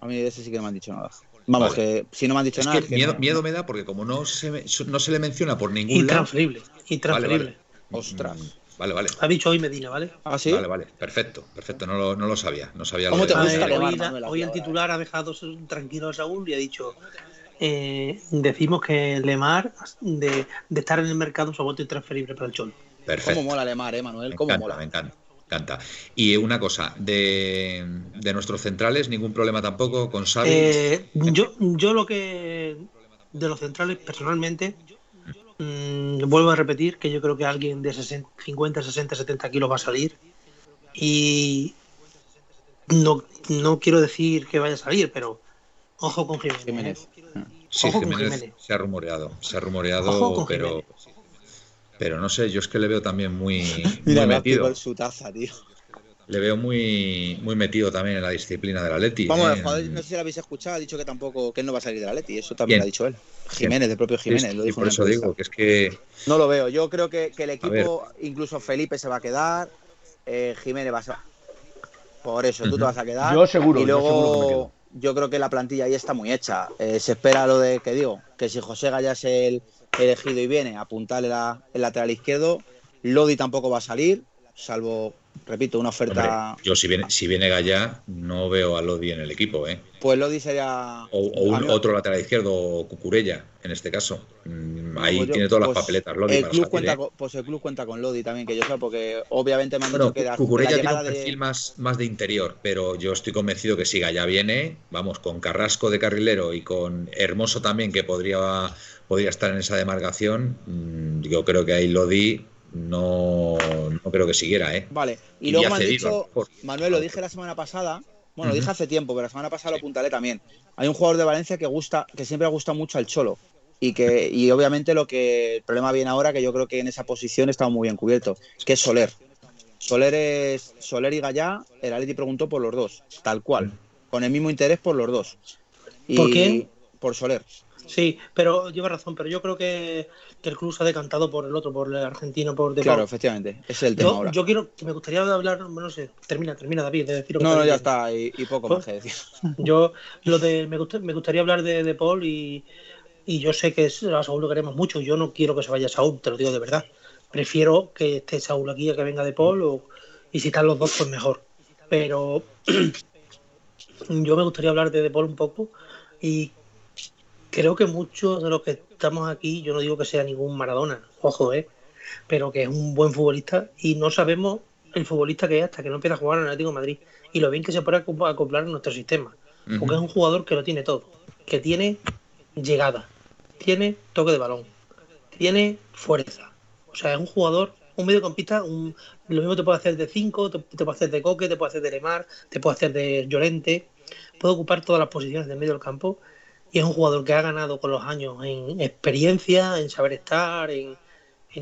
A mí de ese sí que no me han dicho nada. Vamos, que si no me han dicho nada. miedo, miedo, me da porque como no se, no se le menciona por ningún Intransferible. Intransferible. Ostras. Vale, vale. Ha dicho hoy Medina, ¿vale? Ah, sí. Vale, vale. Perfecto, perfecto. No lo, no lo sabía. No sabía ¿Cómo te gusta hoy, el titular ha dejado tranquilo a Saúl y ha dicho. Eh, decimos que Lemar, de, de, estar en el mercado, su voto intransferible para el Cholo. Perfecto. ¿Cómo mola Lemar, eh, Manuel? ¿Cómo mola? Me encanta. Encanta. Y una cosa, de, de, nuestros centrales, ningún problema tampoco con Xavi. Eh, yo, yo lo que de los centrales personalmente Mm, vuelvo a repetir que yo creo que alguien de 50, 60, 70 kilos va a salir. Y no, no quiero decir que vaya a salir, pero ojo con Jiménez. ¿eh? Sí, Jiménez, se ha rumoreado, se ha rumoreado, pero, pero no sé, yo es que le veo también muy, [LAUGHS] muy metido. su taza, tío le veo muy, muy metido también en la disciplina de la Leti. Vamos, ¿eh? no sé si lo habéis escuchado, ha dicho que tampoco que él no va a salir de la Leti, eso también lo ha dicho él. Jiménez, el propio Jiménez, lo dijo. por eso digo que es que. No lo veo, yo creo que, el equipo, incluso Felipe se va a quedar, eh, Jiménez va a. Por eso, tú te vas a quedar. Yo seguro. Y luego, yo, creo que la plantilla ahí está muy hecha. Eh, se espera lo de que digo, que si José Gaya es el elegido y viene a apuntarle el lateral izquierdo, Lodi tampoco va a salir, salvo repito, una oferta. yo si viene, si viene Gaya, no veo a Lodi en el equipo, ¿eh? Pues Lodi sería. O, un, otro lateral izquierdo, o Cucurella, en este caso. Mm, ahí pues tiene todas las pues papeletas Lodi. El club cuenta ¿eh? con, pues el club cuenta con Lodi también, que yo sé, porque obviamente me han dicho que Cucurella tiene un perfil más, más de interior, pero yo estoy convencido que si Gaya viene, vamos, con Carrasco de carrilero y con Hermoso también, que podría, podría estar en esa demarcación, mm, yo creo que ahí Lodi no, no creo que siguiera, ¿eh? Vale, y, luego me han dicho, Manuel, lo dije la semana pasada, bueno, lo dije hace tiempo, pero la semana pasada lo apuntaré también. Hay un jugador de Valencia que gusta, que siempre ha gustado mucho al Cholo. Y que, y obviamente lo que el problema viene ahora, que yo creo que en esa posición está muy bien cubierto, que es Soler. Soler es Soler y Gallá, el Aleti preguntó por los dos, tal cual, con el mismo interés por los dos. Y, ¿Por qué? Por Soler. Sí, pero lleva razón, pero yo creo que, el club se ha decantado por el otro, por el argentino, por De Claro, efectivamente, ese es el tema yo, ahora. Yo quiero, me gustaría hablar, no sé, termina, termina David, de decir No, no, ya está, y, poco más que decir. [LAUGHS] Yo, lo de, me, me gustaría hablar de, de Paul y, y, yo sé que a Saúl lo queremos mucho, yo no quiero que se vaya Saúl, te lo digo de verdad. Prefiero que esté Saúl aquí a que venga de Paul o, y si están los dos, pues mejor. Pero [CLEARS THROAT] yo me gustaría hablar de De Paul un poco y creo que muchos de los que estamos aquí, yo no digo que sea ningún Maradona, ojo, ¿eh? pero que es un buen futbolista y no sabemos el futbolista que es hasta que no empieza a jugar en Atlético de Madrid y lo bien que se puede acoplar en nuestro sistema. Porque es un jugador que lo tiene todo, que tiene llegada, tiene toque de balón, tiene fuerza. O sea, es un jugador, un mediocampista, un, lo mismo te puede hacer de 5, te, te, puede hacer de Coque, te puede hacer de Lemar, te puede hacer de Llorente, puede ocupar todas las posiciones del medio del campo y es un jugador que ha ganado con los años en experiencia, en saber estar, en,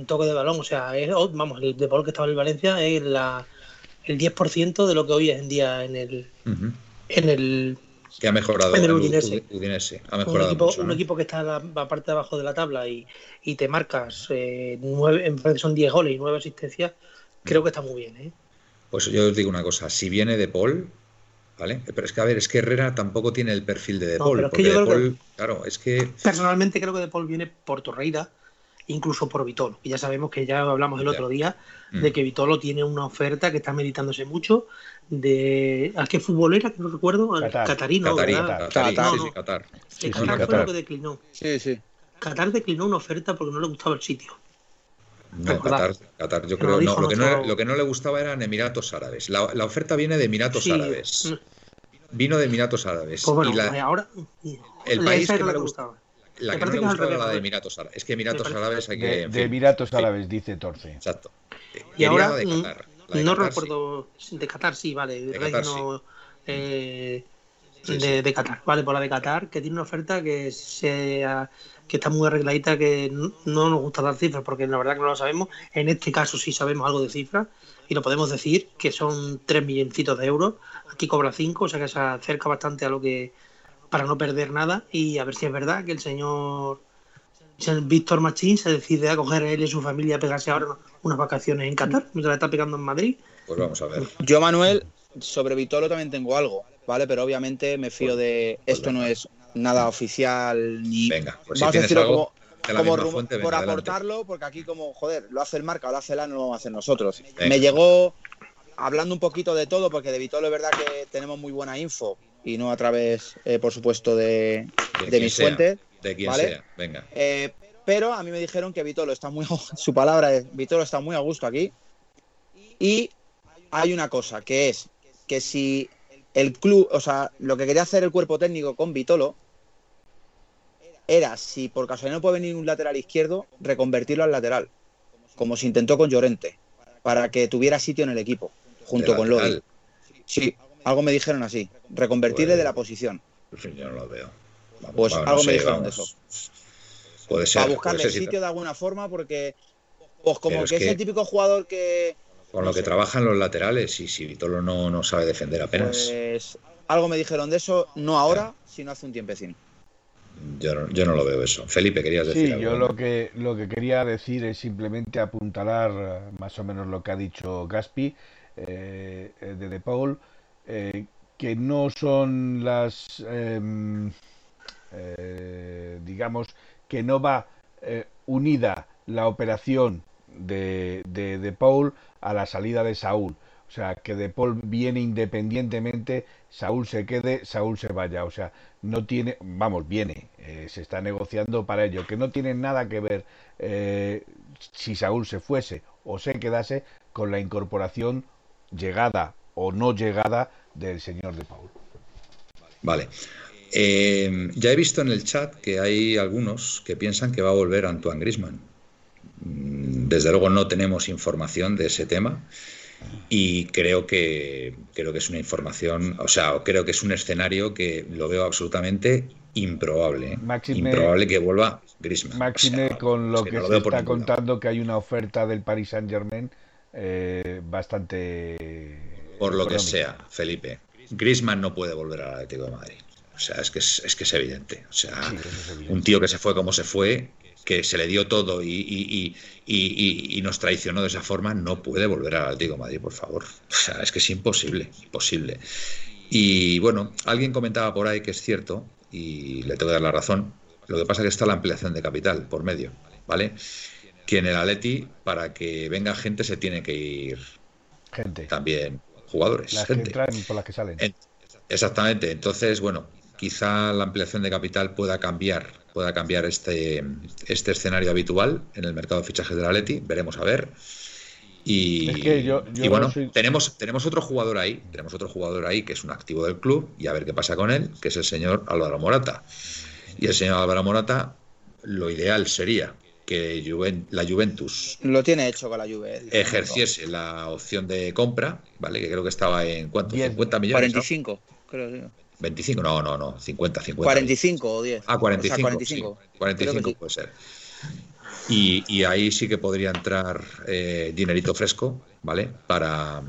toque de balón. O sea, es, vamos, el de Paul que estaba en el Valencia es la, el 10% de lo que hoy es en día en el, en el que ha mejorado en el Udinese. Ha mejorado un, equipo, un equipo que está en la, parte de abajo de la tabla y, y te marcas eh, nueve, son 10 goles y 9 asistencias, creo que está muy bien. ¿eh? Pues yo os digo una cosa, si viene de Paul, pero es que, a ver, es que Herrera tampoco tiene el perfil de De Paul. claro, es que... Personalmente creo que De Paul viene por Torreira, incluso por Vitolo. Y ya sabemos que ya hablamos el otro día de mm. que Vitolo tiene una oferta que está meditándose mucho de... ¿A qué futbolera? Que no recuerdo. Qatar. Catarino. Qatar, Qatar, sí, Qatar. Qatar fue lo que declinó. Sí, sí. Qatar declinó una oferta porque no le gustaba el sitio. No, Qatar, yo creo. No, lo, que no, lo que no le gustaba eran Emiratos Árabes. La, la oferta viene de Emiratos Árabes. Mm. Vino de Emiratos Árabes. Pues y la, ahora. El país que no le gustaba. La que no le gustaba era la de Emiratos Árabes. Es que Emiratos Árabes hay que. De, Emiratos Árabes, dice Torce. Exacto. Y ahora. De Qatar. no recuerdo. De Qatar, sí, vale. De Reino, eh, de, de, Qatar, vale, por la de Qatar, que tiene una oferta que sea que está muy arregladita, que no, nos gusta dar cifras, porque la verdad que no lo sabemos. En este caso sí sabemos algo de cifras y lo podemos decir, que son 3 milloncitos de euros. Aquí cobra 5, o sea que se acerca bastante a lo que. para no perder nada y a ver si es verdad que el señor Víctor Machín se decide a coger a él y a su familia a pegarse ahora unas vacaciones en Qatar, mientras la está pegando en Madrid. Pues vamos a ver. Yo, Manuel, sobre Vitolo también tengo algo, ¿vale? Pero obviamente me fío pues, de. Pues esto no es nada oficial ni. Venga, pues vamos a decirlo como, por aportarlo, porque aquí, como, joder, lo hace el marca o lo hace el no lo vamos a hacer nosotros. Me llegó hablando un poquito de todo, porque de Vitolo es verdad que tenemos muy buena info y no a través, eh, por supuesto, de, de, mis fuentes. De quien sea, venga. Eh, pero a mí me dijeron que Vitolo está muy, [LAUGHS] su palabra es, Vitolo está muy a gusto aquí. Y hay una cosa, que es que si el club, o sea, lo que quería hacer el cuerpo técnico con Vitolo era, si por casualidad no puede venir un lateral izquierdo, reconvertirlo al lateral, como se intentó con Llorente, para que tuviera sitio en el equipo, junto con Lodi. Sí, algo me dijeron así, reconvertirle de la pues, posición. Yo no lo veo. pues algo me dijeron de eso. Puede ser. Para buscarle sitio de alguna forma, porque pues como que es, el típico jugador que. Con lo que trabajan los laterales, y si Vitolo no, no sabe defender apenas. Pues algo me dijeron de eso, no ahora, sino hace un tiempecín. Yo no, yo no lo veo eso. Felipe, querías decir sí, yo lo que, lo que quería decir es simplemente apuntalar eh, más o menos lo que ha dicho Gaspi eh, de De Paul, eh, que no son las, em, digamos, que no va unida la operación de, de, de Paul a la salida de Saúl. O sea, que De Paul viene independientemente, Saúl se quede, Saúl se vaya. O sea, no tiene, vamos, viene, eh, se está negociando para ello, que no tiene nada que ver eh, si Saúl se fuese o se quedase con la incorporación llegada o no llegada del señor de Paul. Vale. Eh, ya he visto en el chat que hay algunos que piensan que va a volver Antoine Grisman. Desde luego no tenemos información de ese tema y creo que creo que es una información, o sea, creo que es un escenario que lo veo absolutamente improbable, ¿eh? improbable que vuelva Griezmann. Máxime con lo que, se está contando que hay una oferta del Paris Saint Germain eh, bastante por lo que sea, Felipe. Griezmann no puede volver al Atlético de Madrid. O sea, es que es, que es evidente. O sea, un tío que se fue como se fue, que se le dio todo y, nos traicionó de esa forma, no puede volver al Atlético Madrid, por favor. O sea, es que es imposible, imposible. Y bueno, alguien comentaba por ahí que es cierto, y le tengo que dar la razón, lo que pasa es que está la ampliación de capital por medio, ¿vale? Que en el Atleti, para que venga gente, se tiene que ir gente. también jugadores. Las gente. que traen por las que salen. exactamente. Entonces, bueno, quizá la ampliación de capital pueda cambiar pueda cambiar este, este escenario habitual en el mercado de fichajes de la Leti. Veremos a ver. Y, bueno, tenemos, tenemos otro jugador ahí, tenemos otro jugador ahí que es un activo del club y a ver qué pasa con él, que es el señor Álvaro Morata. Y el señor Álvaro Morata, lo ideal sería que la Juventus lo tiene hecho con la Juve ejerciese la opción de compra, ¿vale? Que creo que estaba en cuánto, 50 millones. 45, creo. 25, no, no, no, 50, 50. 45 o 10. Ah, 45. 45, 45 puede ser. Y, ahí sí que podría entrar eh, dinerito fresco, ¿vale? Para,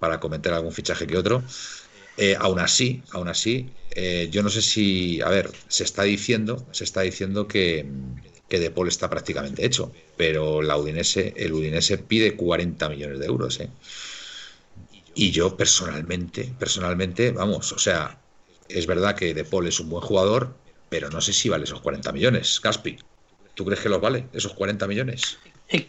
para cometer algún fichaje que otro. Eh, aún así, aún así, eh, yo no sé si, a ver, se está diciendo, se está diciendo que, que De Paul está prácticamente hecho, pero la Udinese, el Udinese pide 40 millones de euros, ¿eh? Y yo personalmente, personalmente, vamos, o sea, es verdad que De Paul es un buen jugador, pero no sé si vale esos 40 millones. Caspi, ¿tú crees que los vale, esos 40 millones? Eh,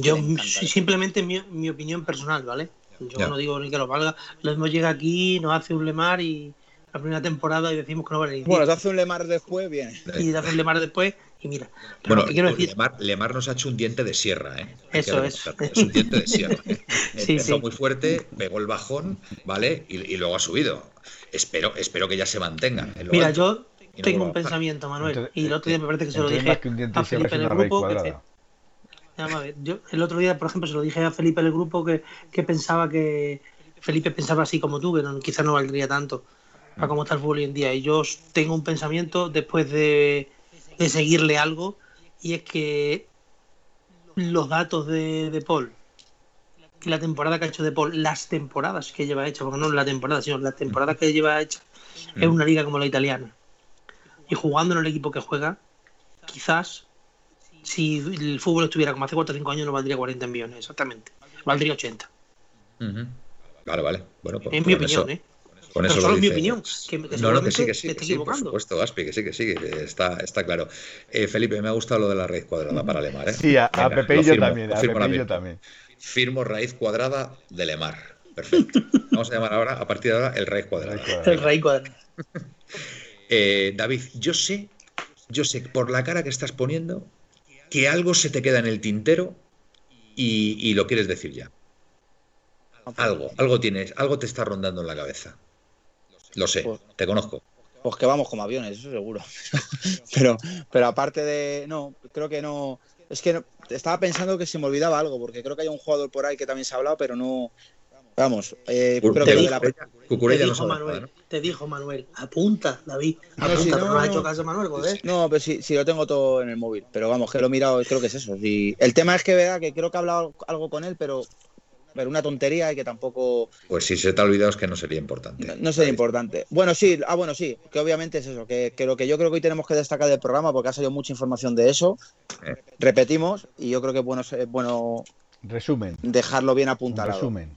yo simplemente mi, mi, opinión personal, ¿vale? Yo no digo ni que los valga. Lo mismo llega aquí, nos hace un Lemar y la primera temporada y decimos que no vale. Bueno, te hace un Lemar después, bien. Y te hace un Lemar después y mira. bueno, quiero decir... Lemar, nos ha hecho un diente de sierra, ¿eh? Eso es. Es un diente de sierra. [LAUGHS] ¿eh? Empezó muy fuerte, pegó el bajón, ¿vale? Y, y luego ha subido espero, espero que ya se mantenga. Mira, yo tengo un pensamiento, Manuel, y el otro día me parece que se lo dije a Felipe en el grupo. yo el otro día, por ejemplo, se lo dije a Felipe en el grupo que, pensaba que Felipe pensaba así como tú, que no, quizás no valdría tanto para cómo está el fútbol hoy en día. Y yo tengo un pensamiento después de, de seguirle algo, y es que los datos de, de Paul la temporada que ha hecho De Paul, las temporadas que lleva hecha, porque no la temporada, sino las temporadas que lleva hecha, es una liga como la italiana. Y jugando en el equipo que juega, quizás si el fútbol estuviera como hace 4 o 5 años no valdría 40 millones, exactamente. Valdría 80. Vale, vale. Bueno, pues, en mi opinión, ¿eh? Con eso solo lo mi opinión. Que, no, no, que sí, que sí, que sí por supuesto, Gaspi, que sí, que sí, que está, está claro. Eh, Felipe, me ha gustado lo de la raíz cuadrada para Lemar. ¿eh? Sí, a, Pepe y yo también. A Pepe yo también. Firmo raíz cuadrada de Lemar. Perfecto. Vamos a llamar ahora, a partir de ahora, el raíz cuadrada. El raíz cuadrada. [LAUGHS] eh, David, yo sé, yo sé por la cara que estás poniendo que algo se te queda en el tintero y, y lo quieres decir ya. Algo, algo tienes, algo te está rondando en la cabeza. Lo sé, pues, te conozco. Pues que vamos como aviones, eso seguro. [LAUGHS] pero, pero aparte de. No, creo que no. Es que estaba pensando que se me olvidaba algo, porque creo que hay un jugador por ahí que también se ha hablado, pero no. Vamos, eh, creo que dijo, la... te, dijo Manuel, te dijo Manuel, apunta, David, apunta, no, no, ha hecho caso Manuel, joder. No, pero sí, sí, lo tengo todo en el móvil, pero vamos, que lo he mirado, creo que es eso. el tema es que, verdad, que creo que he hablado algo con él, pero pero una tontería y que tampoco. Pues si se te ha olvidado es que no sería importante. No, sería importante. Bueno, sí, ah, bueno, sí, que obviamente es eso, que, lo que yo creo que hoy tenemos que destacar del programa, porque ha salido mucha información de eso. Eh. Repetimos, y yo creo que bueno, es bueno. Resumen. Dejarlo bien apuntado. Resumen.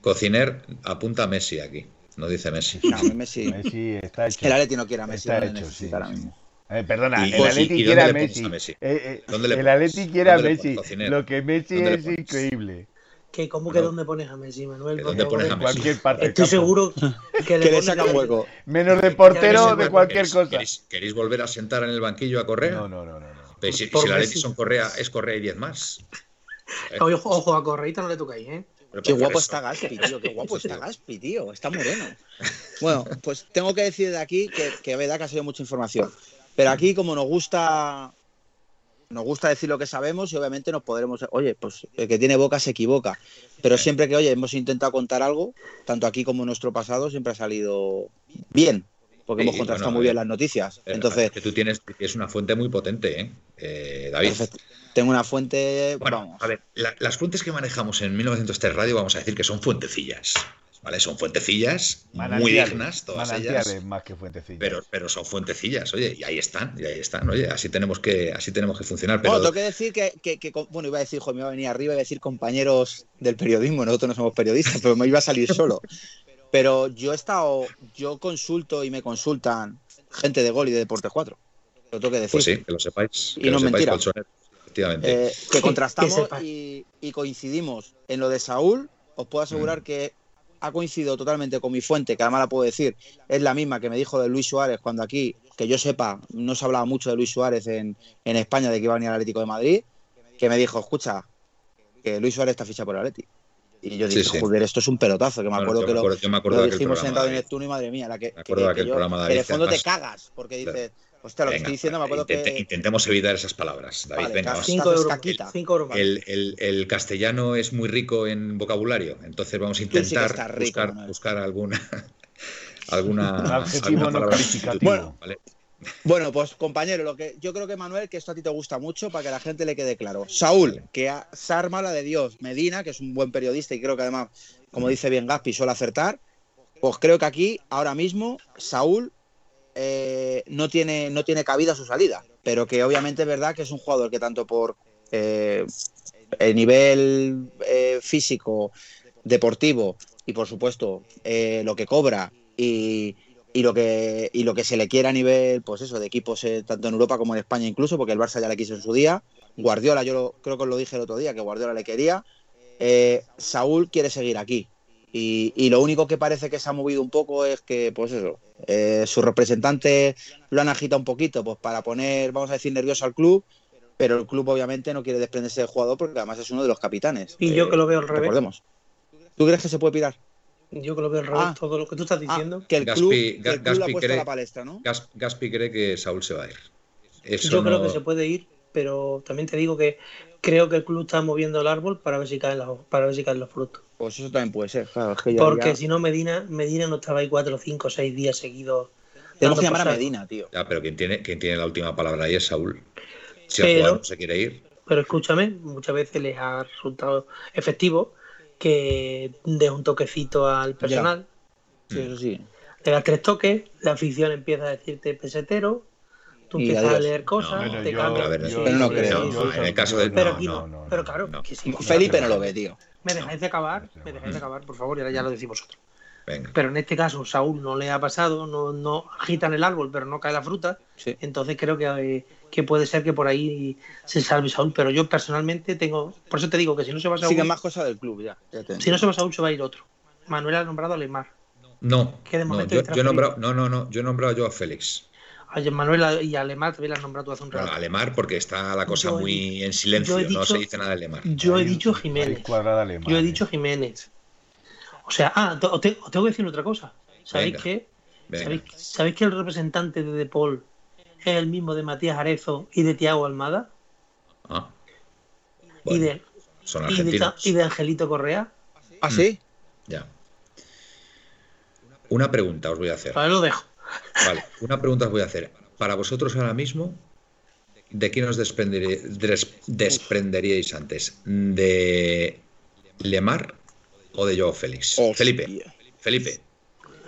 Cociner apunta a Messi aquí. No dice Messi. No, Messi. Messi está [LAUGHS] hecho. El Atleti no quiere a Messi. Está hecho, sí, eh, perdona, el Atleti quiere a Messi. Eh, eh, el Atleti quiere a Messi. Lo que Messi es increíble que ¿Cómo que dónde pones a Messi, Manuel? ¿Dónde pones a Messi? Cualquier parte Estoy seguro [LAUGHS] que, le, saca un hueco. Menos de portero de cualquier cosa. ¿queréis, volver a sentar en el banquillo a Correa? No, no, no. no, Si, si la Leti son Correa, es Correa y 10 más. [LAUGHS] Ojo, ojo, a Correita no le tocáis, ¿eh? qué guapo está Gaspi, tío. Qué guapo está [LAUGHS] Gaspi, tío. Está moreno. Bueno, pues tengo que decir de aquí que, que es verdad que ha sido mucha información. Pero aquí, como nos gusta nos gusta decir lo que sabemos y obviamente nos podremos, oye, pues el que tiene boca se equivoca, pero siempre que, oye, hemos intentado contar algo, tanto aquí como en nuestro pasado, siempre ha salido bien, porque hemos contrastado muy bien las noticias. Entonces, que tú tienes, es una fuente muy potente, ¿eh? eh David. Tengo una fuente. Bueno, a ver, las fuentes que manejamos en 1903 Radio, vamos a decir que son fuentecillas. ¿Vale? Son fuentecillas muy dignas, todas ellas. más que fuentecillas. Pero, pero son fuentecillas, oye, y ahí están, y ahí están, oye, así tenemos que, así tenemos que funcionar. Pero... tengo que decir que, bueno, iba a decir, joder, me iba a venir arriba, iba a decir compañeros del periodismo, nosotros no somos periodistas, pero me iba a salir solo. [LAUGHS] Pero yo he estado, yo consulto y me consultan gente de Gol y de Deporte 4. Lo tengo que decir. Pues sí, que lo sepáis. y no es mentira. Efectivamente. Eh, que [LAUGHS] contrastamos y, y, coincidimos en lo de Saúl. Os puedo asegurar mm. que ha coincidido totalmente con mi fuente, que además la puedo decir, es la misma que me dijo de Luis Suárez cuando aquí, que yo sepa, no se hablaba mucho de Luis Suárez en, España, de que iba a venir al Atlético de Madrid, que me dijo, escucha, que Luis Suárez está ficha por el Atlético. Y yo dije, joder, esto es un pelotazo, que me acuerdo que lo, dijimos en Radio Neptuno y madre mía, la que, que, que, de fondo te cagas, porque dices, Hostia, lo que estoy diciendo me acuerdo que. Intentemos evitar esas palabras, David. venga, cinco euros, el, el, el, castellano es muy rico en vocabulario, entonces vamos a intentar buscar, buscar alguna. [LAUGHS] alguna, adjetivo no bueno, Bueno, pues compañero, lo que yo creo que Manuel, que esto a ti te gusta mucho, para que a la gente le quede claro. Saúl, que se arma la de Dios. Medina, que es un buen periodista y creo que además, como dice bien Gaspi, suele acertar. Pues creo que aquí, ahora mismo, Saúl eh, no, tiene, no tiene cabida su salida. Pero que obviamente es verdad que es un jugador que tanto por eh, el nivel eh, físico, deportivo y por supuesto lo que cobra y, lo que, y lo que se le quiere a nivel pues eso, de equipos tanto en Europa como en España incluso, porque el Barça ya le quiso en su día. Guardiola, yo creo que os lo dije el otro día, que Guardiola le quería. Saúl quiere seguir aquí. Y, lo único que parece que se ha movido un poco es que, pues eso, eh, sus representantes lo han agitado un poquito, pues para poner, vamos a decir, nervioso al club, pero el club obviamente no quiere desprenderse del jugador porque además es uno de los capitanes. Y yo que lo veo al revés. Recordemos. ¿Tú crees que se puede pirar? Yo que lo veo al revés, ah. todo lo que tú estás ah, diciendo. que el club, Gaspi, ha cree, la palestra, ¿no? Gaspi cree que Saúl se va a ir. yo creo que se puede ir, pero también te digo que creo que el club está moviendo el árbol para ver si caen los, para ver si caen los frutos. Pues eso también puede ser, claro. Porque si no, Medina, Medina no estaba ahí cuatro, cinco, seis días seguidos. Tenemos que llamar a Medina, tío. Ya, pero quien tiene, quien tiene la última palabra ahí es Saúl. Si el jugador no se quiere ir. Pero escúchame, muchas veces les ha resultado efectivo que dé un toquecito al personal. Sí, eso sí. Le das tres toques, la afición empieza a decirte pesetero, Tú empiezas a leer cosas, te cambias. Pero no creo. en el caso de. Pero, no, pero claro, que sí, Felipe no lo ve, tío. Me dejáis de acabar, me dejáis de acabar, por favor, y ahora ya lo decimos vosotros. Pero en este caso, Saúl no le ha pasado, no, no agitan el árbol, pero no cae la fruta. Entonces creo que, eh, que, puede ser que por ahí se salve Saúl. Pero yo personalmente tengo. Por eso te digo que si no se va Saúl. Sigue más cosas del club ya. si no se va Saúl, se va a ir otro. Manuel ha nombrado a Lemar. No. no, yo, he nombrado, no, no, no. Yo he nombrado yo a Félix. A Manuel y a Lemar también las nombrado tú hace un rato. a Lemar porque está la cosa muy en silencio, no se dice nada de Lemar. Yo he dicho Jiménez. Yo he dicho Jiménez. O sea, ah, os, tengo que decir otra cosa. ¿Sabéis que, ¿sabéis, que el representante de De Paul es el mismo de Matías Arezo y de Tiago Almada? Ah. y, de, son y, de, Angelito Correa. ¿Ah, sí? Mm. Ya. Una pregunta os voy a hacer. Vale, lo dejo. Vale, una pregunta os voy a hacer. Para vosotros ahora mismo, ¿de quién os desprenderíais antes? ¿De Lemar o de Joao Félix? Felipe. Felipe.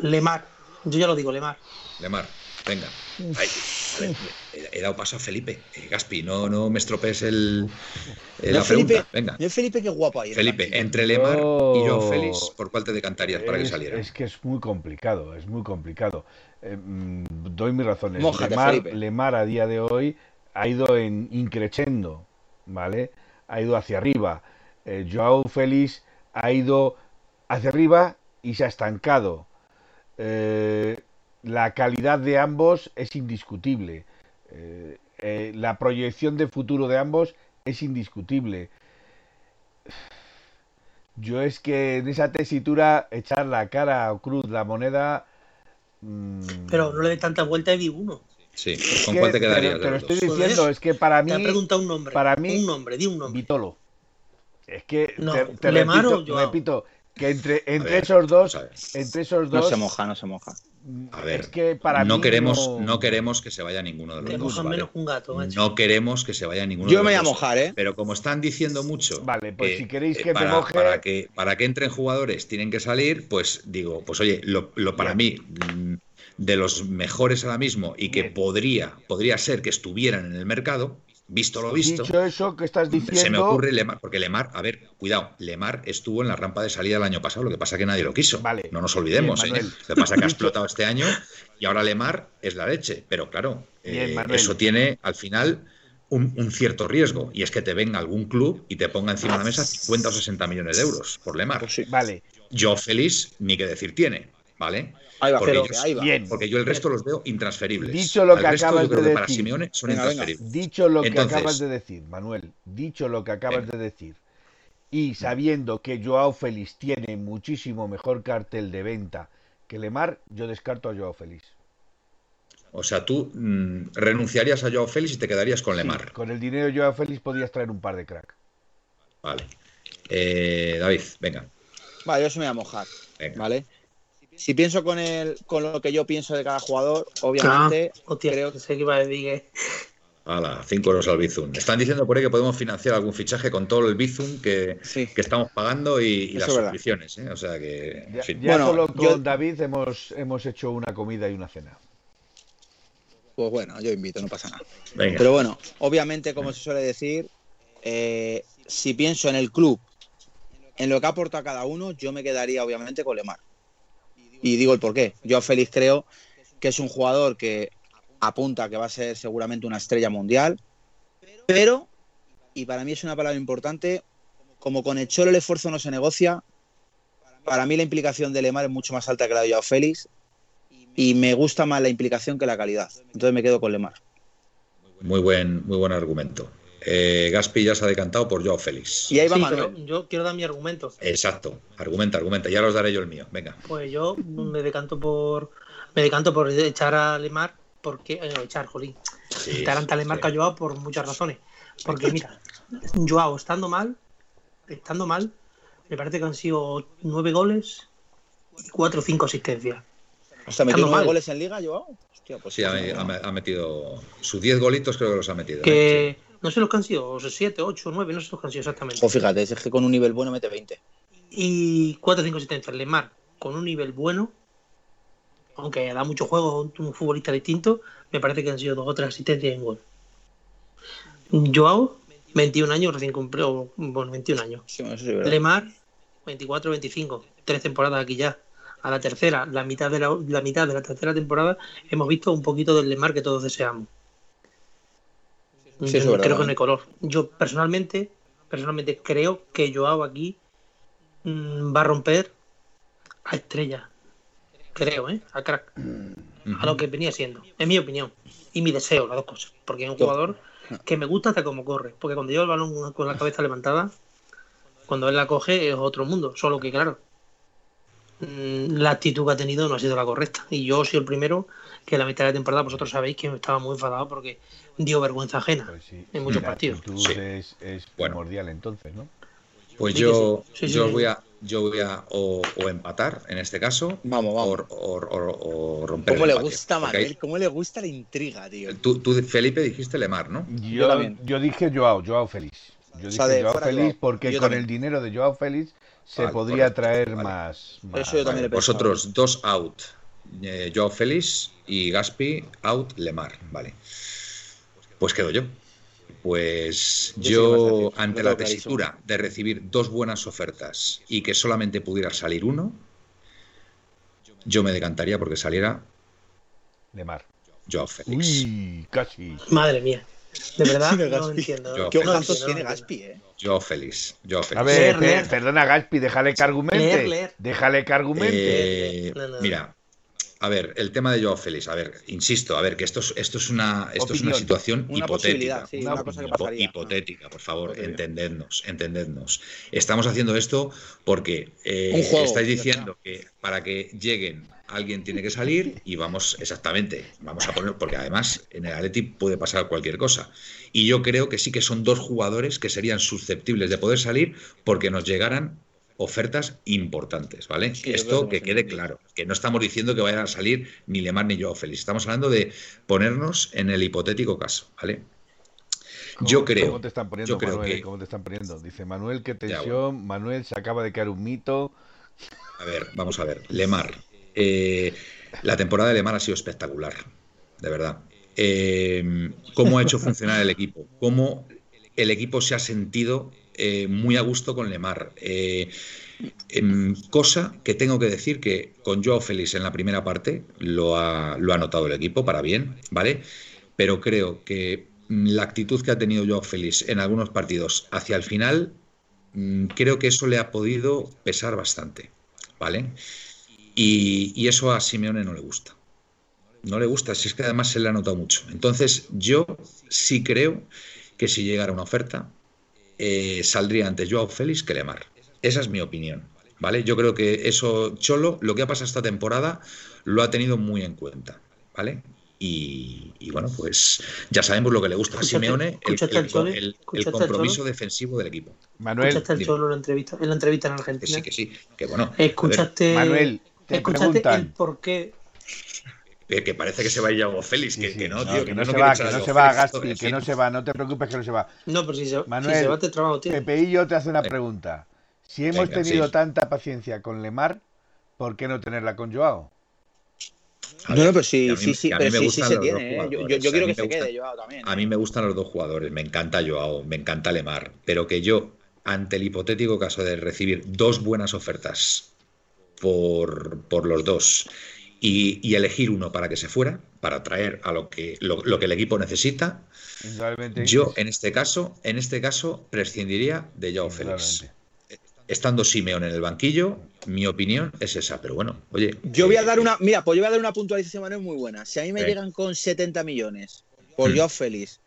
Lemar. Yo ya lo digo, Lemar. Lemar. Venga. he dado paso a Felipe. Eh, Gaspi, no, no me estropees el, la pregunta. Venga. Felipe, qué guapo ahí. Felipe, entre Lemar y Joao Félix, ¿por cuál te decantarías para que saliera? Es que es muy complicado, es muy complicado. Eh, mm, doy mis razones. Lemar, Lemar, a día de hoy ha ido en increchendo, ¿vale? Ha ido hacia arriba. Eh, Joao Félix ha ido hacia arriba y se ha estancado. Eh, la calidad de ambos es indiscutible. Eh, la proyección de futuro de ambos es indiscutible. Yo es que en esa tesitura echar la cara o cruz la moneda. Mm, pero no le dé tanta vuelta y di uno. Sí, ¿con cuál te quedaría? Te lo estoy diciendo, es que para mí. Te ha preguntado un nombre. Para mí. Un nombre, di un nombre. Vitolo. Es que te, repito, que entre, entre esos dos, entre esos dos. No se moja, no se moja. A ver, es que para no queremos, no... queremos que se vaya ninguno de los dos. no queremos que se vaya ninguno Yo de los dos. Yo me voy a mojar, ¿eh? Pero como están diciendo mucho. Vale, pues si queréis que para, me moje. Para que, para que entren jugadores tienen que salir, pues digo, pues oye, lo, para mí, mm, de los mejores ahora mismo y que podría, podría ser que estuvieran en el mercado, Visto lo visto. Dicho eso que estás diciendo. Se me ocurre Lemar, porque Lemar, a ver, cuidado, Lemar estuvo en la rampa de salida el año pasado, lo que pasa es que nadie lo quiso. Vale. No nos olvidemos. ¿eh? Lo que pasa es que ha [LAUGHS] explotado este año y ahora Lemar es la leche. Pero claro, eh, eso tiene al final un, cierto riesgo y es que te venga algún club y te ponga encima de la mesa 50 o 60 millones de euros por Lemar. Pues vale. Yo feliz, ni que decir tiene, ¿vale? porque, yo, el resto los veo intransferibles. Dicho lo que acabas de decir. Dicho lo que acabas de decir, Manuel. Dicho lo que acabas de decir. Y sabiendo que Joao Félix tiene muchísimo mejor cartel de venta que Lemar, yo descarto a Joao Félix. O sea, tú mm, renunciarías a Joao Félix y te quedarías con Lemar. Con el dinero de Joao Félix podrías traer un par de crack. Vale. Eh, David, venga. Vale, yo se me voy a mojar. ¿Vale? Si pienso con el, con lo que yo pienso de cada jugador, obviamente ah, creo que sé que iba a decir Hala, 5 euros al Bizum. Están diciendo por ahí que podemos financiar algún fichaje con todo el Bizum que, que estamos pagando y, las suscripciones. ¿eh? O sea que. Ya, solo con David hemos, hemos hecho una comida y una cena. Pues bueno, yo invito, no pasa nada. Pero bueno, obviamente, como se suele decir, eh, si pienso en el club, en lo que aporta cada uno, yo me quedaría obviamente con Lemar. Y digo el por qué. Yo a Félix creo que es un jugador que apunta que va a ser seguramente una estrella mundial, pero, y para mí es una palabra importante, como con el Cholo el esfuerzo no se negocia, para mí la implicación de Lemar es mucho más alta que la de Joao Félix y me gusta más la implicación que la calidad. Entonces me quedo con Lemar. Muy buen, muy buen argumento. Eh, Gaspi ya se ha decantado por Joao Félix. Y ahí va yo quiero dar mi argumento. Exacto, argumenta, argumenta. Ya los daré yo el mío. Venga. Pues yo me decanto por me decanto por echar a Lemar porque eh, echar, jolín. Sí, Taranta Lemar que a Joao por muchas razones. Porque mira, Joao estando mal, estando mal, me parece que han sido nueve goles y cuatro o cinco asistencias. ¿Hasta metido nueve goles en liga, Joao? pues sí, ha, metido sus diez golitos, creo que los ha metido. Que, ¿eh? No sé los que han sido, 7, 8, 9, no sé los que han sido exactamente. O fíjate, es que con un nivel bueno mete 20. Y 4 5 asistencias. Lemar, con un nivel bueno, aunque da mucho juego, un futbolista distinto, me parece que han sido dos o tres asistencias en gol. Joao, 21 años, recién cumplió, bueno, 21 años. Lemar, 24, 25, tres temporadas aquí ya. A la tercera, la mitad de la, la mitad de la tercera temporada, hemos visto un poquito del Lemar que todos deseamos. Creo que en el color. Yo personalmente, personalmente creo que Joao aquí mm, va a romper a estrella. Creo, ¿eh? A crack. A lo que venía siendo. En mi opinión. Y mi deseo, las dos cosas. Porque es un jugador que me gusta hasta cómo corre. Porque cuando lleva el balón con la cabeza levantada, cuando él la coge es otro mundo. Solo que, claro, mm, la actitud que ha tenido no ha sido la correcta. Y yo soy el primero que la mitad de la temporada vosotros sabéis que estaba muy enfadado porque dio vergüenza ajena pues en muchos partidos. Es, es primordial entonces, ¿no? Pues yo, yo voy a yo voy a o, empatar en este caso vamos, vamos. O, romper ¿Cómo le gusta Manuel? ¿Cómo le gusta la intriga, tío? Tú, Felipe, dijiste Lemar, ¿no? Yo, yo, dije Joao, Joao Félix. Yo dije Joao Félix porque con el dinero de Joao Félix se podría traer más, Eso yo también Vosotros dos out. Eh, Joao Félix y Gaspi out Lemar, vale. Pues quedo yo. Pues yo, ante la tesitura de recibir dos buenas ofertas y que solamente pudiera salir uno, yo me decantaría porque saliera de mar. Joao Félix. Uy, casi. Madre mía. De verdad, no entiendo. ¿Qué ojazos tiene Gaspi, eh? Félix. Joao Félix. A ver, perdona, Gaspi, déjale que argumente. Déjale que argumente. Eh, mira, a ver, el tema de Joao Félix, a ver, insisto, a ver, que esto es, esto es una, esto es una situación hipotética. hipotética, por favor, entendednos, entendednos. Estamos haciendo esto porque eh, estáis diciendo que para que lleguen alguien tiene que salir y vamos, exactamente, vamos a poner, porque además en el Atleti puede pasar cualquier cosa. Y yo creo que sí que son dos jugadores que serían susceptibles de poder salir porque nos llegaran ofertas importantes, ¿vale? Esto que quede claro, que no estamos diciendo que vayan a salir ni Lemar ni yo Félix, estamos hablando de ponernos en el hipotético caso, ¿vale? Yo creo. ¿Cómo te están poniendo, Manuel? ¿Cómo te están poniendo? Dice Manuel, qué tensión. Manuel se acaba de caer un mito. A ver, vamos a ver. Lemar. Eh, la temporada de Lemar ha sido espectacular, de verdad. Eh, ¿Cómo ha hecho funcionar el equipo? ¿Cómo el equipo se ha sentido eh, muy a gusto con Lemar. Eh, cosa que tengo que decir que con Joao Félix en la primera parte lo ha, lo ha notado el equipo para bien, ¿vale? Pero creo que la actitud que ha tenido Joao Félix en algunos partidos hacia el final, mm, creo que eso le ha podido pesar bastante, ¿vale? Y, y eso a Simeone no le gusta. No le gusta, si es que además se le ha notado mucho. Entonces, yo sí creo que si llegara una oferta, eh, saldría antes Joao Félix que Lemar. Esa es mi opinión. ¿Vale? Yo creo que eso, Cholo, lo que ha pasado esta temporada, lo ha tenido muy en cuenta. ¿Vale? Y, bueno, pues ya sabemos lo que le gusta a Simeone, el, compromiso defensivo del equipo. Manuel, ¿Escuchaste el Cholo en la entrevista en, la entrevista en Argentina? sí, que sí. Que bueno. Escuchaste, Manuel, ¿escuchaste el por qué que parece que se va a ir a Félix, que, no, tío, que, no, se va, que no se va, Gaspi, que no se va, no te preocupes que no se va. No, pero si se, Manuel, se va, te trabajo, tío. Pepe y yo te hace una pregunta. Si hemos tenido tanta paciencia con Lemar, ¿por qué no tenerla con Joao? no, no, pero sí, sí, sí, pero sí, sí se tiene. ¿eh? Yo, yo quiero que se quede Joao también. A mí ¿eh? me gustan los dos jugadores, me encanta Joao, me encanta Lemar, pero que yo, ante el hipotético caso de recibir dos buenas ofertas por, por los dos y, elegir uno para que se fuera, para traer a lo que, lo, que el equipo necesita. Yo, en este caso, en este caso, prescindiría de Joao Félix. Estando Simeón en el banquillo, mi opinión es esa, pero bueno, oye. Yo voy a dar una, mira, pues yo voy a dar una puntualización muy buena. Si a mí me llegan con 70 millones por mm. Joao Félix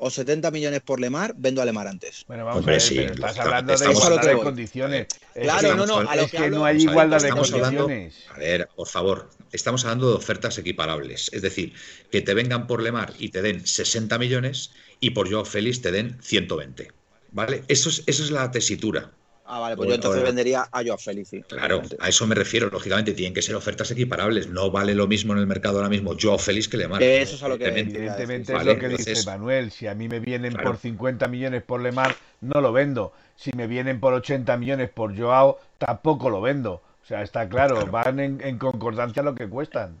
o 70 millones por Lemar, vendo a Lemar antes. Bueno, vamos a ver, sí, estás hablando de igualdad de condiciones. Claro, no, no, a lo es que, no hay igualdad de condiciones. a ver, por favor, estamos hablando de ofertas equiparables. Es decir, que te vengan por Lemar y te den 60 millones y por Joao Félix te den 120. ¿Vale? Eso es, eso es la tesitura. Ah, vale, pues yo entonces vendería a Joao Félix. Claro, a eso me refiero. Lógicamente, tienen que ser ofertas equiparables. No vale lo mismo en el mercado ahora mismo Joao Félix que Lemar. Eso es a lo que Evidentemente es lo que dice Manuel. Si a mí me vienen por 50 millones por Lemar, no lo vendo. Si me vienen por 80 millones por Joao, tampoco lo vendo. O sea, está claro, van en, concordancia a lo que cuestan.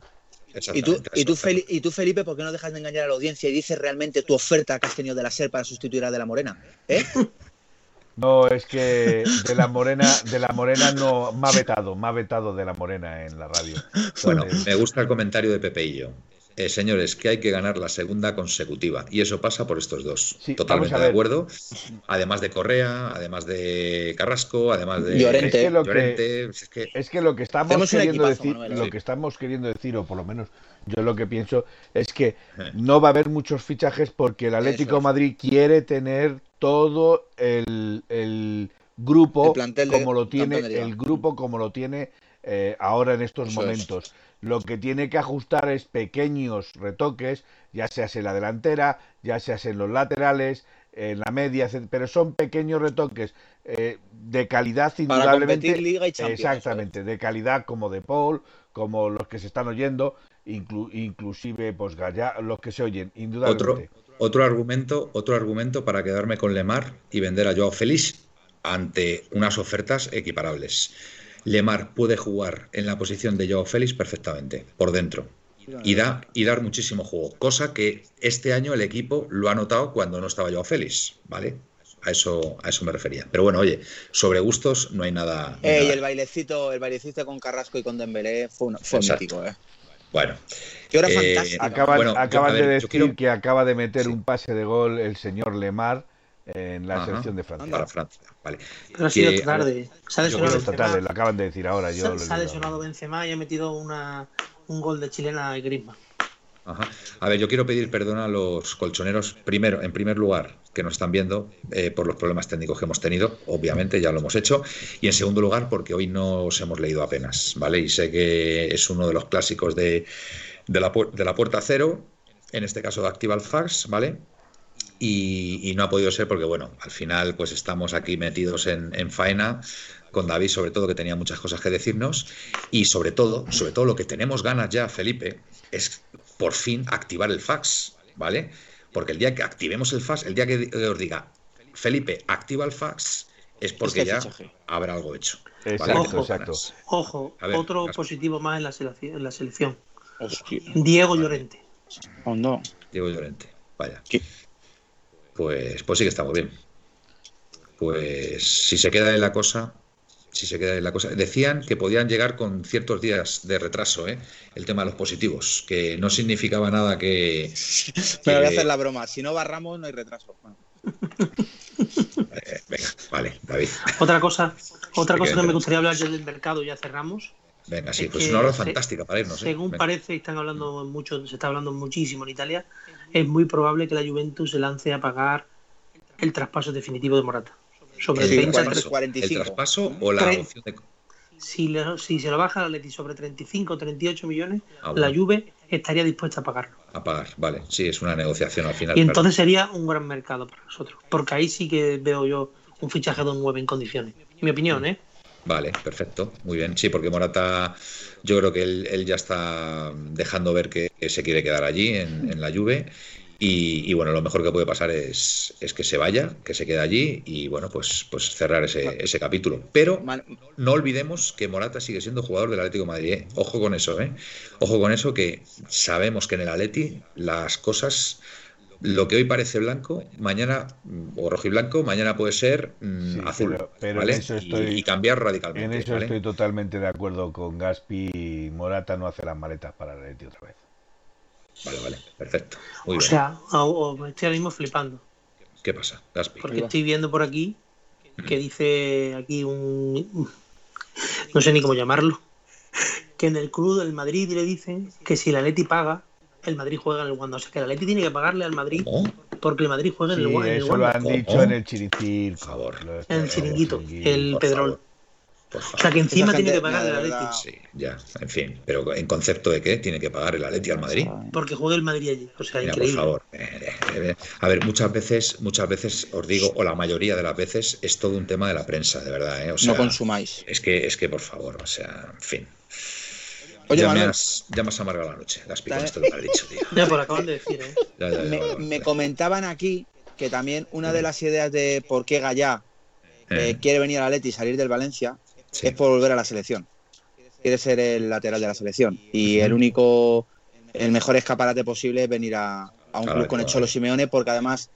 ¿Y tú, y, tú, y tú, Felipe, por qué no dejas de engañar a la audiencia y dices realmente tu oferta que has tenido de la SER para sustituir a De la Morena? ¿Eh? [LAUGHS] No, es que de la Morena, de la Morena no me ha vetado, me ha vetado de la Morena en la radio. [LAUGHS] Bueno, me gusta el comentario de Pepe y yo. Eh, señores, que hay que ganar la segunda consecutiva. Y eso pasa por estos dos. Totalmente de acuerdo. Además de Correa, además de Carrasco, además de Llorente. Es que lo, que, es que, lo que estamos queriendo decir, lo que estamos queriendo decir, o por lo menos yo lo que pienso, es que eh. no va a haber muchos fichajes porque el Atlético Madrid quiere tener todo el, grupo como lo tiene, el grupo como lo tiene eh, ahora en estos momentos. Lo que tiene que ajustar es pequeños retoques, ya sea en la delantera, ya sea en los laterales, en la media, pero son pequeños retoques eh, de calidad indudablemente. Liga y exactamente, de calidad como de Paul, como los que se están oyendo, inclusive pues los que se oyen, indudablemente. Otro, otro argumento, otro argumento para quedarme con Lemar y vender a Joao Félix ante unas ofertas equiparables. Lemar puede jugar en la posición de Joao Félix perfectamente, por dentro. Y, da, y dar muchísimo juego, cosa que este año el equipo lo ha notado cuando no estaba Joao Félix, ¿vale? A eso, a eso me refería. Pero bueno, oye, sobre gustos no hay nada. Eh, y el bailecito, el bailecito con Carrasco y con Dembélé fue, un, fue ¿eh? Bueno. Eh, acaban, de decir que acaba de meter un pase de gol el señor Lemar en la selección de Francia. Para Francia, vale. Pero ha sido tarde. Se ha lesionado esta tarde, lo acaban de decir ahora. Yo se, ha lesionado Benzema y ha metido una, un gol de chilena y Griezmann. Ajá. A ver, yo quiero pedir perdón a los colchoneros, primero, en primer lugar, que nos están viendo eh, por los problemas técnicos que hemos tenido, obviamente ya lo hemos hecho, y en segundo lugar, porque hoy no os hemos leído apenas, ¿vale? Y sé que es uno de los clásicos de, de, la, de puerta cero, en este caso de Activa Fax, ¿vale? y, no ha podido ser porque, bueno, al final pues estamos aquí metidos en, faena con David sobre todo que tenía muchas cosas que decirnos y sobre todo, sobre todo lo que tenemos ganas ya, Felipe, es por fin activar el fax, ¿vale? Porque el día que activemos el fax, el día que os diga, Felipe, activa el fax, es porque ya habrá algo hecho. Exacto, exacto. Ojo, otro positivo más en la selección. En la selección. Diego Llorente. ¿O no? Diego Llorente, vaya pues, pues sí que está muy bien. Pues si se queda en la cosa, si se queda en la cosa. Decían que podían llegar con ciertos días de retraso, ¿eh? el tema de los positivos, que no significaba nada que. [LAUGHS] Me voy a hacer la broma. Si no barramos, no hay retraso. Eh, venga, vale, David. Otra cosa, otra cosa que me gustaría hablar yo del mercado, ya cerramos. Venga, sí, pues una hora fantástica para irnos. ¿eh? Según parece, están hablando mucho, se está hablando muchísimo en Italia, es muy probable que la Juventus se lance a pagar el traspaso definitivo de Morata. Sobre el, traspaso o la opción de... Si, si, se lo baja la Leti sobre 35 o 38 millones, ah, la Juve estaría dispuesta a pagarlo. A pagar, vale. Sí, es una negociación al final. Y entonces sería un gran mercado para nosotros. Porque ahí sí que veo yo un fichaje de un 9 en condiciones. En mi opinión, ¿eh? Vale, perfecto, muy bien. Sí, porque Morata, yo creo que él, ya está dejando ver que, se quiere quedar allí en, la Juve. Y, bueno, lo mejor que puede pasar es, que se vaya, que se quede allí y bueno, pues, pues cerrar ese, ese capítulo. Pero no olvidemos que Morata sigue siendo jugador del Atlético de Madrid. ¿eh? Ojo con eso, ¿eh? Ojo con eso, que sabemos que en el Atleti las cosas lo que hoy parece blanco, mañana, o rojo y blanco, mañana puede ser mm, azul. Pero, y, cambiar radicalmente. En eso estoy totalmente de acuerdo con Gaspi. Morata no hace las maletas para el otra vez. Vale, vale, perfecto. o sea, estoy ahora mismo flipando. ¿Qué pasa, Gaspi? Porque estoy viendo por aquí que dice aquí un. No sé ni cómo llamarlo. Que en el club del Madrid le dicen que si la Leti paga, el Madrid juega en el Wanda. O sea que el Atleti tiene que pagarle al Madrid porque el Madrid juega en el, Wanda. Eso lo han dicho en el chiringuito. Por favor. En el chiringuito, el Pedrón. O sea que encima tiene que pagar el Atleti. Sí, ya, en fin. Pero en concepto de qué tiene que pagar el Atleti al Madrid. Porque juega el Madrid allí. O sea, increíble. Por favor. Eh, eh, eh, a ver, muchas veces, muchas veces os digo, o la mayoría de las veces, es todo un tema de la prensa, de verdad. ¿eh? O sea, no consumáis. Es que, es que, por favor, o sea, en fin. Oye, ya, me has, ya amargado la noche, las esto que me has dicho, tío. [LAUGHS] Ya, por acaban de decir, ¿eh? me, comentaban aquí que también una de las ideas de por qué Gallá eh, eh. quiere venir a Leti y salir del Valencia es por volver a la selección. quiere ser el lateral de la selección. Y el único, el mejor escaparate posible es venir a, un club con el Cholo Simeone, porque además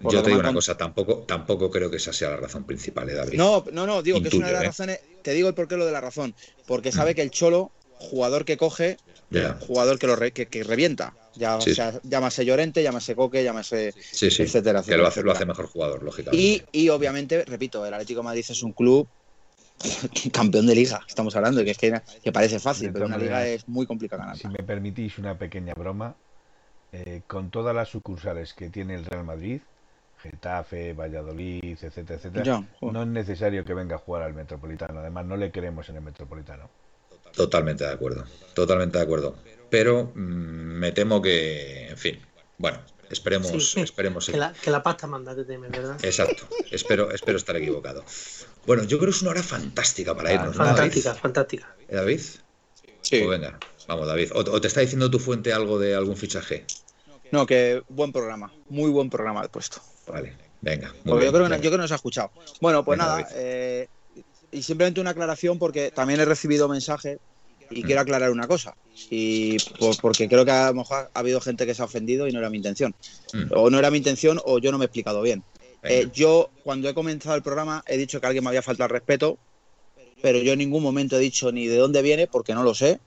yo te digo una cosa, tampoco, tampoco creo que esa sea la razón principal, ¿eh, David? No, no, no, digo que es una de las ¿eh? razones. Te digo el porqué lo de la razón. Porque sabe mm. que el Cholo, jugador que coge, jugador que, lo que, revienta. Ya, sea, llámase Llorente, llámase Coque, llámase etcétera, Que lo hace, lo hace mejor jugador, lógicamente. Y, obviamente, repito, el Atlético de Madrid es un club [COUGHS] campeón de liga, estamos hablando, que es que, parece fácil, pero una liga es muy complicada ganar. Si me permitís una pequeña broma, eh, con todas las sucursales que tiene el Real Madrid, Getafe, Valladolid, etcétera, etcétera, no es necesario que venga a jugar al Metropolitano. Además, no le queremos en el Metropolitano. Totalmente de acuerdo, totalmente de acuerdo. Pero mm, me temo que, en fin, bueno, esperemos, esperemos. Que la, que la pasta manda te teme, ¿verdad? Exacto, espero, espero estar equivocado. Bueno, yo creo que es una hora fantástica para irnos. Fantástica, fantástica. ¿Eh, David? Sí. Pues venga, vamos, David. ¿O, te está diciendo tu fuente algo de algún fichaje? No, que buen programa, muy buen programa de puesto. Vale, venga. yo, creo que, yo creo que nos ha escuchado. Bueno, pues nada, eh, y simplemente una aclaración porque también he recibido mensajes y quiero mm. aclarar una cosa. Y porque creo que a lo mejor ha habido gente que se ha ofendido y no era mi intención. Mm. O no era mi intención o yo no me he explicado bien. Eh, yo, cuando he comenzado el programa, he dicho que alguien me había faltado al respeto, pero yo en ningún momento he dicho ni de dónde viene, porque no lo sé,